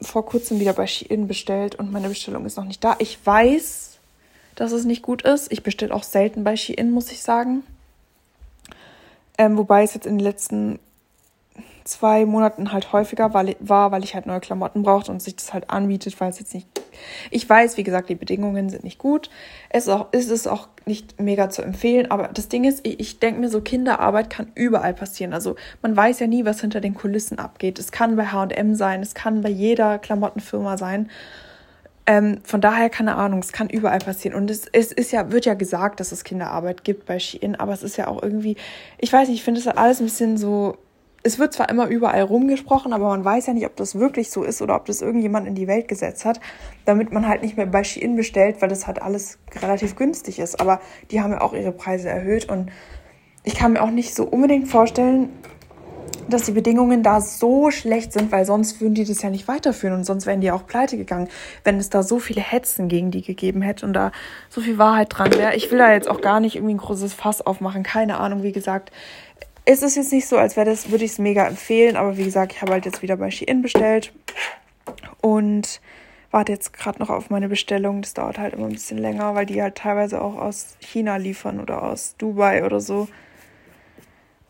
vor kurzem wieder bei Shein bestellt und meine Bestellung ist noch nicht da. Ich weiß, dass es nicht gut ist. Ich bestelle auch selten bei Shein, muss ich sagen. Ähm, wobei es jetzt in den letzten zwei Monaten halt häufiger war, weil ich halt neue Klamotten brauchte und sich das halt anbietet, weil es jetzt nicht. Ich weiß, wie gesagt, die Bedingungen sind nicht gut. Es ist, auch, es auch nicht mega zu empfehlen, aber das Ding ist, ich, ich denke mir so, Kinderarbeit kann überall passieren. Also man weiß ja nie, was hinter den Kulissen abgeht. Es kann bei HM sein, es kann bei jeder Klamottenfirma sein. Ähm, von daher keine Ahnung, es kann überall passieren. Und es, es ist ja, wird ja gesagt, dass es Kinderarbeit gibt bei Shein, aber es ist ja auch irgendwie, ich weiß nicht, ich finde es alles ein bisschen so es wird zwar immer überall rumgesprochen, aber man weiß ja nicht, ob das wirklich so ist oder ob das irgendjemand in die Welt gesetzt hat, damit man halt nicht mehr bei Shein bestellt, weil das halt alles relativ günstig ist. Aber die haben ja auch ihre Preise erhöht und ich kann mir auch nicht so unbedingt vorstellen, dass die Bedingungen da so schlecht sind, weil sonst würden die das ja nicht weiterführen und sonst wären die auch pleite gegangen, wenn es da so viele Hetzen gegen die gegeben hätte und da so viel Wahrheit dran wäre. Ich will da jetzt auch gar nicht irgendwie ein großes Fass aufmachen, keine Ahnung, wie gesagt es ist jetzt nicht so, als wäre das, würde ich es mega empfehlen, aber wie gesagt, ich habe halt jetzt wieder bei Shein bestellt und warte jetzt gerade noch auf meine Bestellung. Das dauert halt immer ein bisschen länger, weil die halt teilweise auch aus China liefern oder aus Dubai oder so.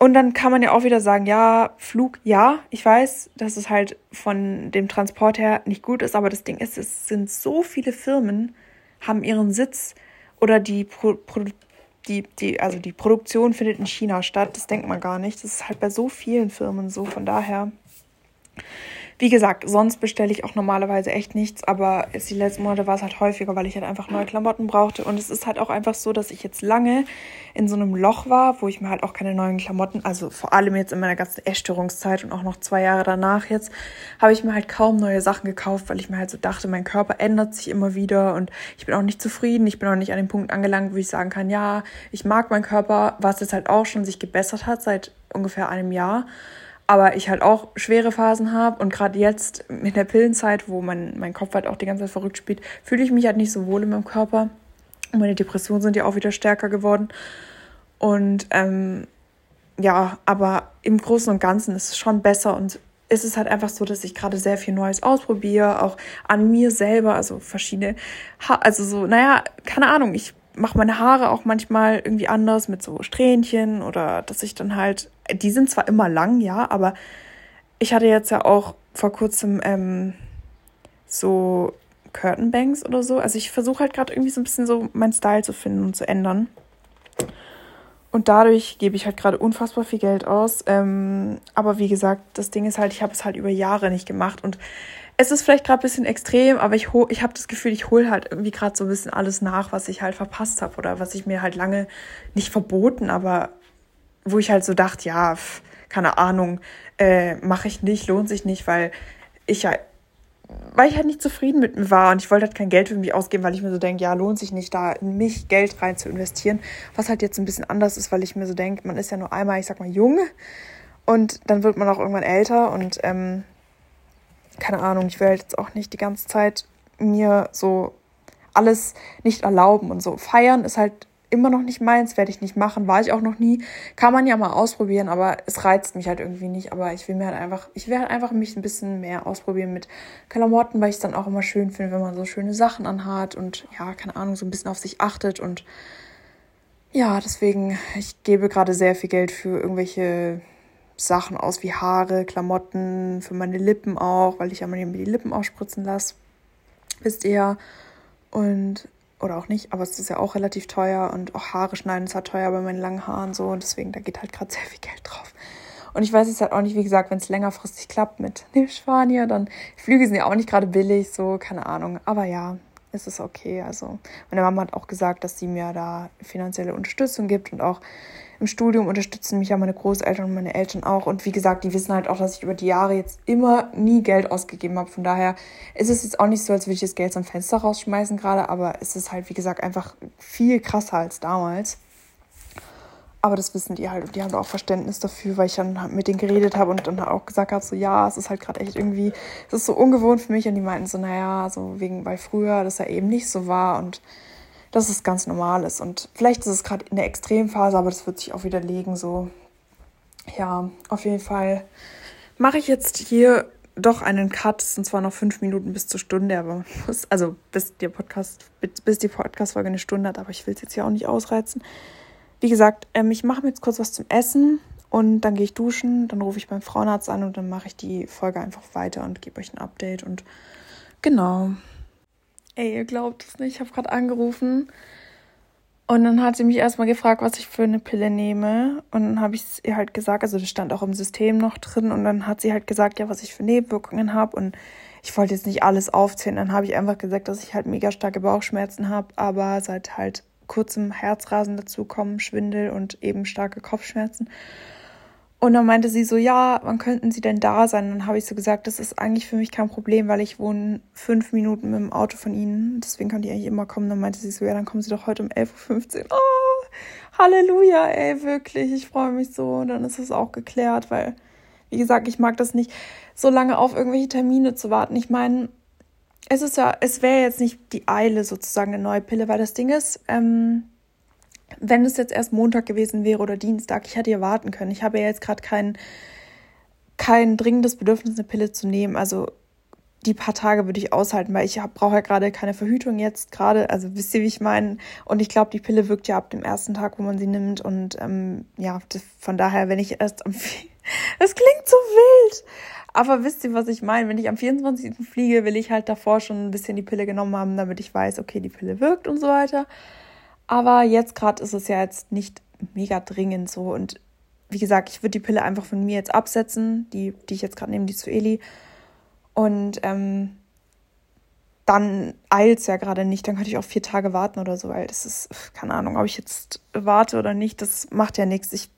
Und dann kann man ja auch wieder sagen, ja, Flug, ja, ich weiß, dass es halt von dem Transport her nicht gut ist, aber das Ding ist, es sind so viele Firmen, haben ihren Sitz oder die Pro Pro die, die, also die Produktion findet in China statt. Das denkt man gar nicht. Das ist halt bei so vielen Firmen so. Von daher wie gesagt, sonst bestelle ich auch normalerweise echt nichts, aber jetzt die letzten Monate war es halt häufiger, weil ich halt einfach neue Klamotten brauchte. Und es ist halt auch einfach so, dass ich jetzt lange in so einem Loch war, wo ich mir halt auch keine neuen Klamotten, also vor allem jetzt in meiner ganzen Essstörungszeit und auch noch zwei Jahre danach jetzt, habe ich mir halt kaum neue Sachen gekauft, weil ich mir halt so dachte, mein Körper ändert sich immer wieder und ich bin auch nicht zufrieden. Ich bin auch nicht an dem Punkt angelangt, wo ich sagen kann, ja, ich mag meinen Körper, was jetzt halt auch schon sich gebessert hat seit ungefähr einem Jahr aber ich halt auch schwere Phasen habe und gerade jetzt in der Pillenzeit, wo mein, mein Kopf halt auch die ganze Zeit verrückt spielt, fühle ich mich halt nicht so wohl in meinem Körper. Meine Depressionen sind ja auch wieder stärker geworden. Und ähm, ja, aber im Großen und Ganzen ist es schon besser und ist es halt einfach so, dass ich gerade sehr viel Neues ausprobiere, auch an mir selber, also verschiedene, ha also so, naja, keine Ahnung, ich mache meine Haare auch manchmal irgendwie anders mit so Strähnchen oder dass ich dann halt, die sind zwar immer lang, ja, aber ich hatte jetzt ja auch vor kurzem ähm, so Curtain Bangs oder so. Also ich versuche halt gerade irgendwie so ein bisschen so meinen Style zu finden und zu ändern. Und dadurch gebe ich halt gerade unfassbar viel Geld aus. Ähm, aber wie gesagt, das Ding ist halt, ich habe es halt über Jahre nicht gemacht und es ist vielleicht gerade ein bisschen extrem, aber ich, ich habe das Gefühl, ich hole halt irgendwie gerade so ein bisschen alles nach, was ich halt verpasst habe oder was ich mir halt lange nicht verboten, aber wo ich halt so dachte, ja, keine Ahnung, äh, mache ich nicht, lohnt sich nicht, weil ich ja, weil ich halt nicht zufrieden mit mir war und ich wollte halt kein Geld für mich ausgeben, weil ich mir so denke, ja, lohnt sich nicht, da in mich Geld rein zu investieren, was halt jetzt ein bisschen anders ist, weil ich mir so denke, man ist ja nur einmal, ich sag mal, jung und dann wird man auch irgendwann älter und ähm, keine Ahnung, ich will halt jetzt auch nicht die ganze Zeit mir so alles nicht erlauben und so. Feiern ist halt immer noch nicht meins, werde ich nicht machen, war ich auch noch nie. Kann man ja mal ausprobieren, aber es reizt mich halt irgendwie nicht. Aber ich will mir halt einfach, ich will halt einfach mich ein bisschen mehr ausprobieren mit Klamotten, weil ich es dann auch immer schön finde, wenn man so schöne Sachen anhat und ja, keine Ahnung, so ein bisschen auf sich achtet und ja, deswegen, ich gebe gerade sehr viel Geld für irgendwelche Sachen aus wie Haare, Klamotten, für meine Lippen auch, weil ich ja mal die Lippen ausspritzen lasse. Wisst ihr? Und, oder auch nicht, aber es ist ja auch relativ teuer und auch Haare schneiden ist halt teuer bei meinen langen Haaren so und deswegen, da geht halt gerade sehr viel Geld drauf. Und ich weiß jetzt halt auch nicht, wie gesagt, wenn es längerfristig klappt mit dem Spanier, dann Flüge sind ja auch nicht gerade billig, so, keine Ahnung. Aber ja, ist es okay. Also meine Mama hat auch gesagt, dass sie mir da finanzielle Unterstützung gibt und auch im Studium unterstützen mich ja meine Großeltern und meine Eltern auch. Und wie gesagt, die wissen halt auch, dass ich über die Jahre jetzt immer nie Geld ausgegeben habe. Von daher ist es jetzt auch nicht so, als würde ich das Geld zum Fenster rausschmeißen gerade, aber es ist halt, wie gesagt, einfach viel krasser als damals. Aber das wissen die halt und die haben auch Verständnis dafür, weil ich dann mit denen geredet habe und dann auch gesagt habe, so ja, es ist halt gerade echt irgendwie, es ist so ungewohnt für mich und die meinten so, naja, so wegen, weil früher das ja eben nicht so war und dass es ganz normal ist. Und vielleicht ist es gerade in der Extremphase, aber das wird sich auch widerlegen. So, ja, auf jeden Fall mache ich jetzt hier doch einen Cut. Es sind zwar noch fünf Minuten bis zur Stunde, aber muss, also bis der Podcast, bis die Podcast-Folge eine Stunde hat, aber ich will es jetzt hier auch nicht ausreizen. Wie gesagt, ähm, ich mache mir jetzt kurz was zum Essen und dann gehe ich duschen, dann rufe ich beim Frauenarzt an und dann mache ich die Folge einfach weiter und gebe euch ein Update und genau. Ey, ihr glaubt es nicht, ich habe gerade angerufen und dann hat sie mich erstmal gefragt, was ich für eine Pille nehme. Und dann habe ich es ihr halt gesagt, also das stand auch im System noch drin. Und dann hat sie halt gesagt, ja, was ich für Nebenwirkungen habe. Und ich wollte jetzt nicht alles aufzählen. Dann habe ich einfach gesagt, dass ich halt mega starke Bauchschmerzen habe, aber seit halt kurzem Herzrasen dazukommen, Schwindel und eben starke Kopfschmerzen. Und dann meinte sie so, ja, wann könnten Sie denn da sein? Und dann habe ich so gesagt, das ist eigentlich für mich kein Problem, weil ich wohne fünf Minuten mit dem Auto von Ihnen. Deswegen kann die eigentlich immer kommen. Dann meinte sie so, ja, dann kommen Sie doch heute um 11.15 Uhr. Oh, Halleluja, ey, wirklich. Ich freue mich so. Und dann ist es auch geklärt, weil, wie gesagt, ich mag das nicht, so lange auf irgendwelche Termine zu warten. Ich meine, es ist ja, es wäre jetzt nicht die Eile sozusagen eine neue Pille, weil das Ding ist, ähm, wenn es jetzt erst Montag gewesen wäre oder Dienstag, ich hätte ja warten können. Ich habe ja jetzt gerade kein, kein dringendes Bedürfnis, eine Pille zu nehmen. Also die paar Tage würde ich aushalten, weil ich brauche ja gerade keine Verhütung jetzt gerade. Also wisst ihr, wie ich meine? Und ich glaube, die Pille wirkt ja ab dem ersten Tag, wo man sie nimmt. Und ähm, ja, von daher, wenn ich erst am... Es klingt so wild. Aber wisst ihr, was ich meine? Wenn ich am 24. fliege, will ich halt davor schon ein bisschen die Pille genommen haben, damit ich weiß, okay, die Pille wirkt und so weiter. Aber jetzt gerade ist es ja jetzt nicht mega dringend so. Und wie gesagt, ich würde die Pille einfach von mir jetzt absetzen, die, die ich jetzt gerade nehme, die zu Eli. Und ähm, dann eilt es ja gerade nicht. Dann könnte ich auch vier Tage warten oder so, weil das ist, keine Ahnung, ob ich jetzt warte oder nicht, das macht ja nichts. Ich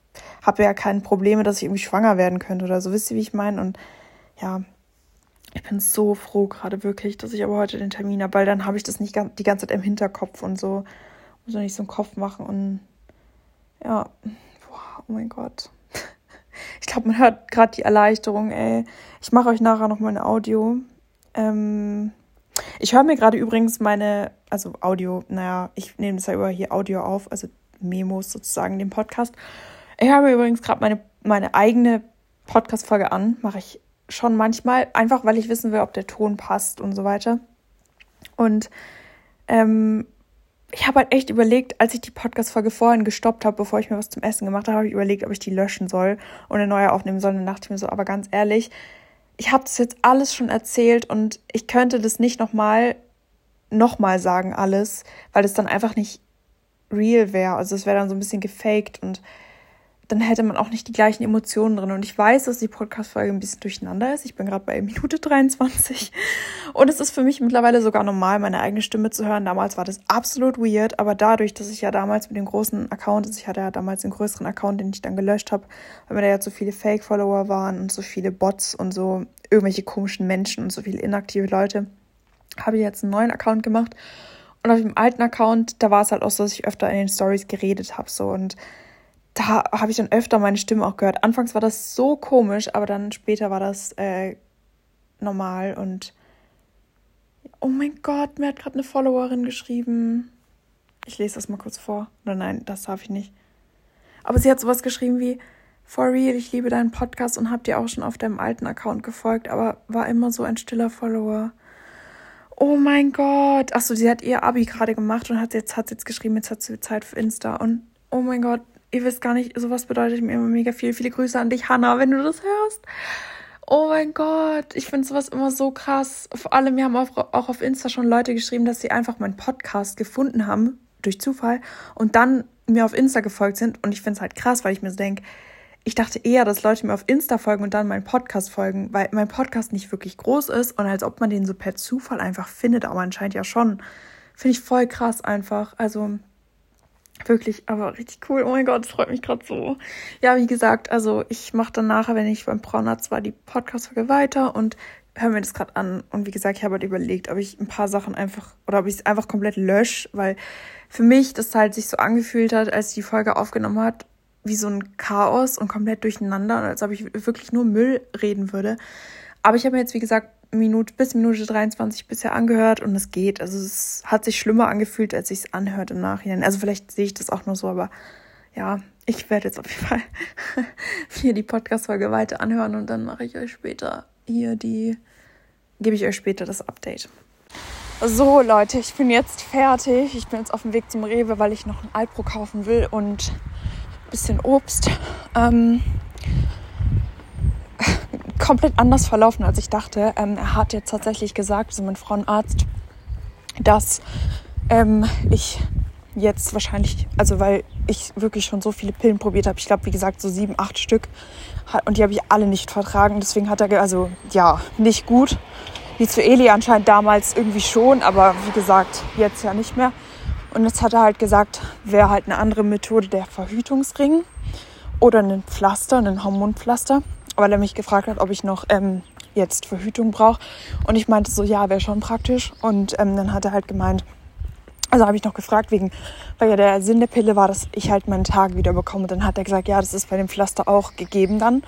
habe ja keine Probleme, dass ich irgendwie schwanger werden könnte oder so. Wisst ihr, wie ich meine? Und ja, ich bin so froh gerade wirklich, dass ich aber heute den Termin habe, weil dann habe ich das nicht die ganze Zeit im Hinterkopf und so. Muss ich nicht so einen Kopf machen und ja, boah, oh mein Gott. Ich glaube, man hört gerade die Erleichterung, ey. Ich mache euch nachher noch mal ein Audio. Ähm, ich höre mir gerade übrigens meine, also Audio, naja, ich nehme das ja über hier Audio auf, also Memos sozusagen, den Podcast. Ich höre mir übrigens gerade meine, meine eigene Podcast-Folge an, mache ich schon manchmal, einfach weil ich wissen will, ob der Ton passt und so weiter. Und ähm, ich habe halt echt überlegt, als ich die Podcast-Folge vorhin gestoppt habe, bevor ich mir was zum Essen gemacht habe, habe ich überlegt, ob ich die löschen soll und eine neue aufnehmen soll. Und dann dachte ich mir so, aber ganz ehrlich, ich habe das jetzt alles schon erzählt und ich könnte das nicht nochmal nochmal sagen, alles, weil es dann einfach nicht real wäre. Also es wäre dann so ein bisschen gefaked und dann hätte man auch nicht die gleichen Emotionen drin. Und ich weiß, dass die Podcast-Folge ein bisschen durcheinander ist. Ich bin gerade bei Minute 23. Und es ist für mich mittlerweile sogar normal, meine eigene Stimme zu hören. Damals war das absolut weird, aber dadurch, dass ich ja damals mit dem großen Account, also ich hatte ja damals den größeren Account, den ich dann gelöscht habe, weil mir da ja so viele Fake-Follower waren und so viele Bots und so irgendwelche komischen Menschen und so viele inaktive Leute, habe ich jetzt einen neuen Account gemacht. Und auf dem alten Account, da war es halt auch so, dass ich öfter in den Stories geredet habe. So und da habe ich dann öfter meine Stimme auch gehört. Anfangs war das so komisch, aber dann später war das äh, normal und oh mein Gott, mir hat gerade eine Followerin geschrieben. Ich lese das mal kurz vor. Oder nein, das darf ich nicht. Aber sie hat sowas geschrieben wie For real, ich liebe deinen Podcast und hab dir auch schon auf deinem alten Account gefolgt, aber war immer so ein stiller Follower. Oh mein Gott. Achso, sie hat ihr Abi gerade gemacht und hat jetzt, hat jetzt geschrieben, jetzt hat sie Zeit für Insta. Und oh mein Gott, ihr wisst gar nicht, sowas bedeutet mir immer mega viel. Viele Grüße an dich, Hanna, wenn du das hörst. Oh mein Gott, ich finde sowas immer so krass. Vor allem, mir haben auch, auf Insta schon Leute geschrieben, dass sie einfach meinen Podcast gefunden haben, durch Zufall, und dann mir auf Insta gefolgt sind. Und ich finde es halt krass, weil ich mir so denke, ich dachte eher, dass Leute mir auf Insta folgen und dann meinen Podcast folgen, weil mein Podcast nicht wirklich groß ist und als ob man den so per Zufall einfach findet, aber anscheinend ja schon. Finde ich voll krass einfach. Also wirklich, aber richtig cool. Oh mein Gott, das freut mich gerade so. Ja, wie gesagt, also ich mache dann nachher, wenn ich beim Braunarzt war, die Podcast-Folge weiter und höre mir das gerade an. Und wie gesagt, ich habe halt überlegt, ob ich ein paar Sachen einfach oder ob ich es einfach komplett lösche, weil für mich das halt sich so angefühlt hat, als die Folge aufgenommen hat, wie so ein Chaos und komplett durcheinander, als ob ich wirklich nur Müll reden würde. Aber ich habe mir jetzt, wie gesagt, Minute, bis Minute 23 bisher angehört und es geht. Also es hat sich schlimmer angefühlt, als ich es anhört im Nachhinein. Also vielleicht sehe ich das auch nur so, aber ja, ich werde jetzt auf jeden Fall hier die Podcast-Folge weiter anhören und dann mache ich euch später hier die, gebe ich euch später das Update. So Leute, ich bin jetzt fertig. Ich bin jetzt auf dem Weg zum Rewe, weil ich noch ein Alpro kaufen will und bisschen Obst. Ähm, komplett anders verlaufen, als ich dachte. Ähm, er hat jetzt tatsächlich gesagt, also mein Frauenarzt, dass ähm, ich jetzt wahrscheinlich, also weil ich wirklich schon so viele Pillen probiert habe, ich glaube, wie gesagt, so sieben, acht Stück, und die habe ich alle nicht vertragen. Deswegen hat er, also ja, nicht gut. Wie zu Eli anscheinend damals irgendwie schon, aber wie gesagt, jetzt ja nicht mehr. Und jetzt hat er halt gesagt, wäre halt eine andere Methode der Verhütungsring oder ein Pflaster, ein Hormonpflaster, weil er mich gefragt hat, ob ich noch ähm, jetzt Verhütung brauche. Und ich meinte so, ja, wäre schon praktisch. Und ähm, dann hat er halt gemeint, also habe ich noch gefragt, wegen, weil ja der Sinn der Pille war, dass ich halt meinen Tag wieder bekomme. Und dann hat er gesagt, ja, das ist bei dem Pflaster auch gegeben dann.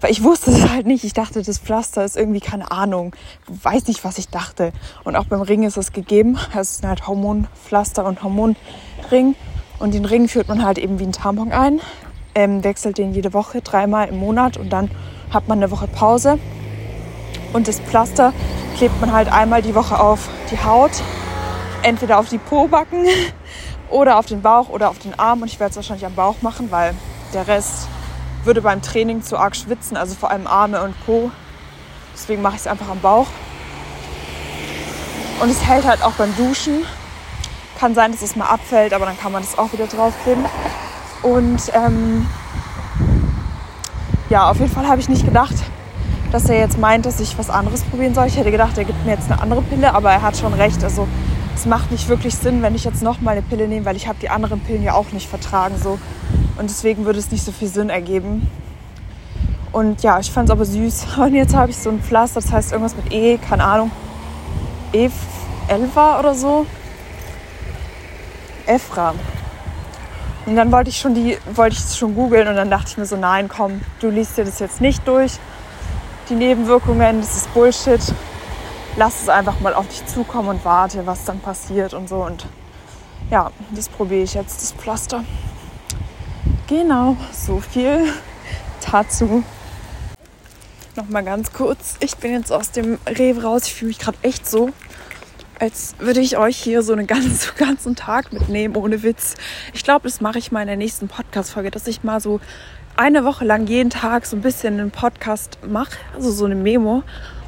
Weil ich wusste es halt nicht. Ich dachte, das Pflaster ist irgendwie keine Ahnung. Weiß nicht, was ich dachte. Und auch beim Ring ist es gegeben. Es sind halt Hormonpflaster und Hormonring. Und den Ring führt man halt eben wie ein Tampon ein. Ähm, wechselt den jede Woche, dreimal im Monat. Und dann hat man eine Woche Pause. Und das Pflaster klebt man halt einmal die Woche auf die Haut. Entweder auf die Pobacken oder auf den Bauch oder auf den Arm. Und ich werde es wahrscheinlich am Bauch machen, weil der Rest würde beim Training zu arg schwitzen, also vor allem Arme und Po. Deswegen mache ich es einfach am Bauch. Und es hält halt auch beim Duschen. Kann sein, dass es mal abfällt, aber dann kann man das auch wieder draufkleben. Und ähm, ja, auf jeden Fall habe ich nicht gedacht, dass er jetzt meint, dass ich was anderes probieren soll. Ich hätte gedacht, er gibt mir jetzt eine andere Pille, aber er hat schon recht. Also es macht nicht wirklich Sinn, wenn ich jetzt noch mal eine Pille nehme, weil ich habe die anderen Pillen ja auch nicht vertragen. So. Und deswegen würde es nicht so viel Sinn ergeben. Und ja, ich fand es aber süß. Und jetzt habe ich so ein Pflaster, das heißt irgendwas mit E, keine Ahnung. E, Elva oder so. Efra. Und dann wollte ich schon die, wollte ich es schon googeln und dann dachte ich mir so, nein, komm, du liest dir das jetzt nicht durch. Die Nebenwirkungen, das ist Bullshit. Lass es einfach mal auf dich zukommen und warte, was dann passiert und so. Und ja, das probiere ich jetzt, das Pflaster. Genau, so viel dazu. Nochmal ganz kurz. Ich bin jetzt aus dem Rewe raus. Ich fühle mich gerade echt so, als würde ich euch hier so einen ganzen, ganzen Tag mitnehmen, ohne Witz. Ich glaube, das mache ich mal in der nächsten Podcast-Folge, dass ich mal so eine Woche lang jeden Tag so ein bisschen einen Podcast mache, also so eine Memo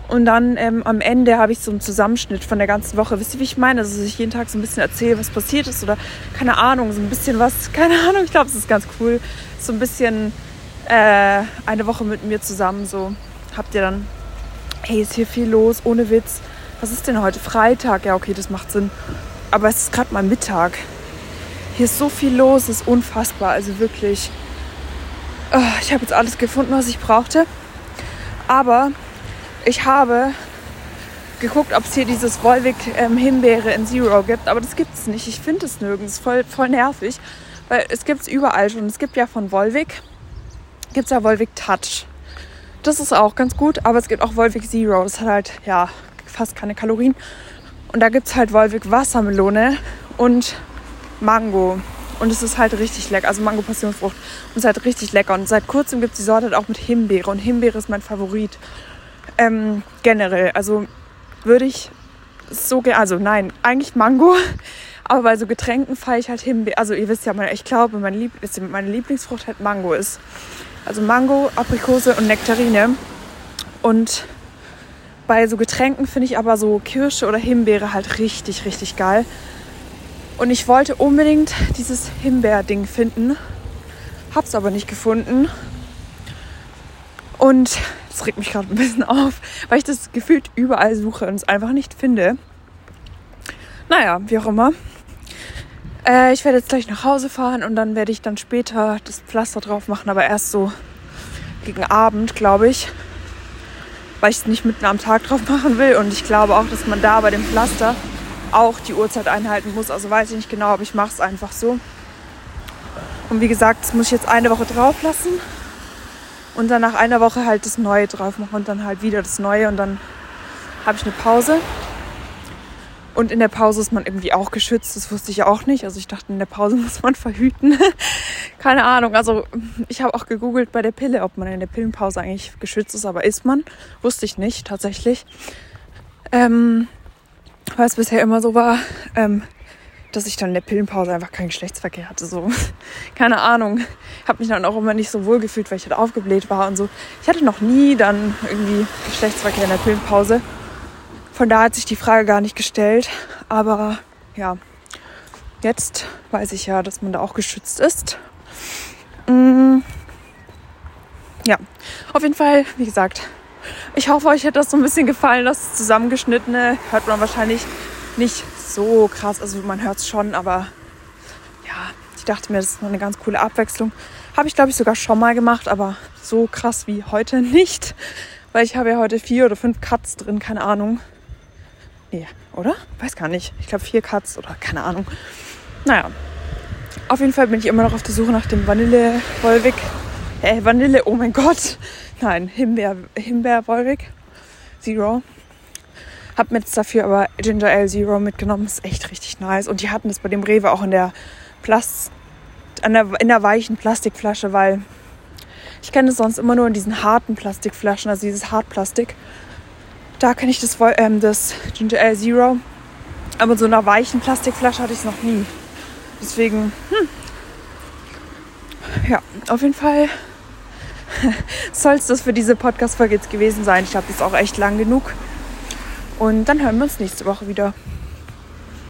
und dann ähm, am Ende habe ich so einen Zusammenschnitt von der ganzen Woche. Wisst ihr, wie ich meine? Also, dass ich jeden Tag so ein bisschen erzähle, was passiert ist oder keine Ahnung, so ein bisschen was, keine Ahnung. Ich glaube, es ist ganz cool. So ein bisschen äh, eine Woche mit mir zusammen. So habt ihr dann, hey, ist hier viel los, ohne Witz. Was ist denn heute? Freitag? Ja, okay, das macht Sinn. Aber es ist gerade mal Mittag. Hier ist so viel los, ist unfassbar. Also wirklich. Oh, ich habe jetzt alles gefunden, was ich brauchte. Aber ich habe geguckt, ob es hier dieses Volvic ähm, Himbeere in Zero gibt, aber das gibt es nicht. Ich finde es nirgends. Voll, voll nervig, weil es gibt es überall schon. Es gibt ja von Volvic, gibt es ja Volvic Touch. Das ist auch ganz gut, aber es gibt auch Volvic Zero. Das hat halt, ja, fast keine Kalorien. Und da gibt es halt Volvic Wassermelone und Mango. Und es ist halt richtig lecker. Also Mango Passionsfrucht. Und es ist halt richtig lecker. Und seit kurzem gibt es die Sorte halt auch mit Himbeere. Und Himbeere ist mein Favorit. Ähm, generell, also würde ich so gerne, also nein, eigentlich Mango, aber bei so Getränken fahre ich halt Himbeer. Also ihr wisst ja, ich glaube, meine, Lieb meine Lieblingsfrucht halt Mango ist. Also Mango, Aprikose und Nektarine. Und bei so Getränken finde ich aber so Kirsche oder Himbeere halt richtig, richtig geil. Und ich wollte unbedingt dieses Himbeer-Ding finden, hab's aber nicht gefunden. Und das regt mich gerade ein bisschen auf, weil ich das gefühlt überall suche und es einfach nicht finde. Naja, wie auch immer. Äh, ich werde jetzt gleich nach Hause fahren und dann werde ich dann später das Pflaster drauf machen, aber erst so gegen Abend, glaube ich. Weil ich es nicht mitten am Tag drauf machen will. Und ich glaube auch, dass man da bei dem Pflaster auch die Uhrzeit einhalten muss. Also weiß ich nicht genau, aber ich mache es einfach so. Und wie gesagt, das muss ich jetzt eine Woche drauf lassen. Und dann nach einer Woche halt das Neue drauf machen und dann halt wieder das Neue. Und dann habe ich eine Pause. Und in der Pause ist man irgendwie auch geschützt. Das wusste ich auch nicht. Also ich dachte, in der Pause muss man verhüten. Keine Ahnung. Also ich habe auch gegoogelt bei der Pille, ob man in der Pillenpause eigentlich geschützt ist. Aber ist man? Wusste ich nicht tatsächlich. Ähm, weil es bisher immer so war, ähm, dass ich dann in der Pillenpause einfach keinen Geschlechtsverkehr hatte. So, keine Ahnung. Habe mich dann auch immer nicht so wohl gefühlt, weil ich halt aufgebläht war und so. Ich hatte noch nie dann irgendwie Geschlechtsverkehr in der Pillenpause. Von da hat sich die Frage gar nicht gestellt. Aber ja, jetzt weiß ich ja, dass man da auch geschützt ist. Mm. Ja, auf jeden Fall, wie gesagt, ich hoffe, euch hat das so ein bisschen gefallen. Das zusammengeschnittene hört man wahrscheinlich nicht so krass. Also man hört es schon, aber ja, ich dachte mir, das ist noch eine ganz coole Abwechslung. Habe ich, glaube ich, sogar schon mal gemacht, aber so krass wie heute nicht. Weil ich habe ja heute vier oder fünf Cuts drin, keine Ahnung. Nee, oder? Weiß gar nicht. Ich glaube vier Cuts oder keine Ahnung. Naja. Auf jeden Fall bin ich immer noch auf der Suche nach dem Vanille Volvic. Äh, Vanille, oh mein Gott. Nein, Himbeer, Himbeer Volvic Zero. Hab mir jetzt dafür aber Ginger Ale Zero mitgenommen. Ist echt richtig nice. Und die hatten das bei dem Rewe auch in der Plast an der, in der weichen Plastikflasche, weil ich kenne es sonst immer nur in diesen harten Plastikflaschen, also dieses Hartplastik. Da kenne ich das, ähm, das Ginger Ale Zero. Aber in so einer weichen Plastikflasche hatte ich es noch nie. Deswegen, hm. Ja, auf jeden Fall soll es das für diese Podcast-Folge jetzt gewesen sein. Ich glaube, das ist auch echt lang genug. Und dann hören wir uns nächste Woche wieder.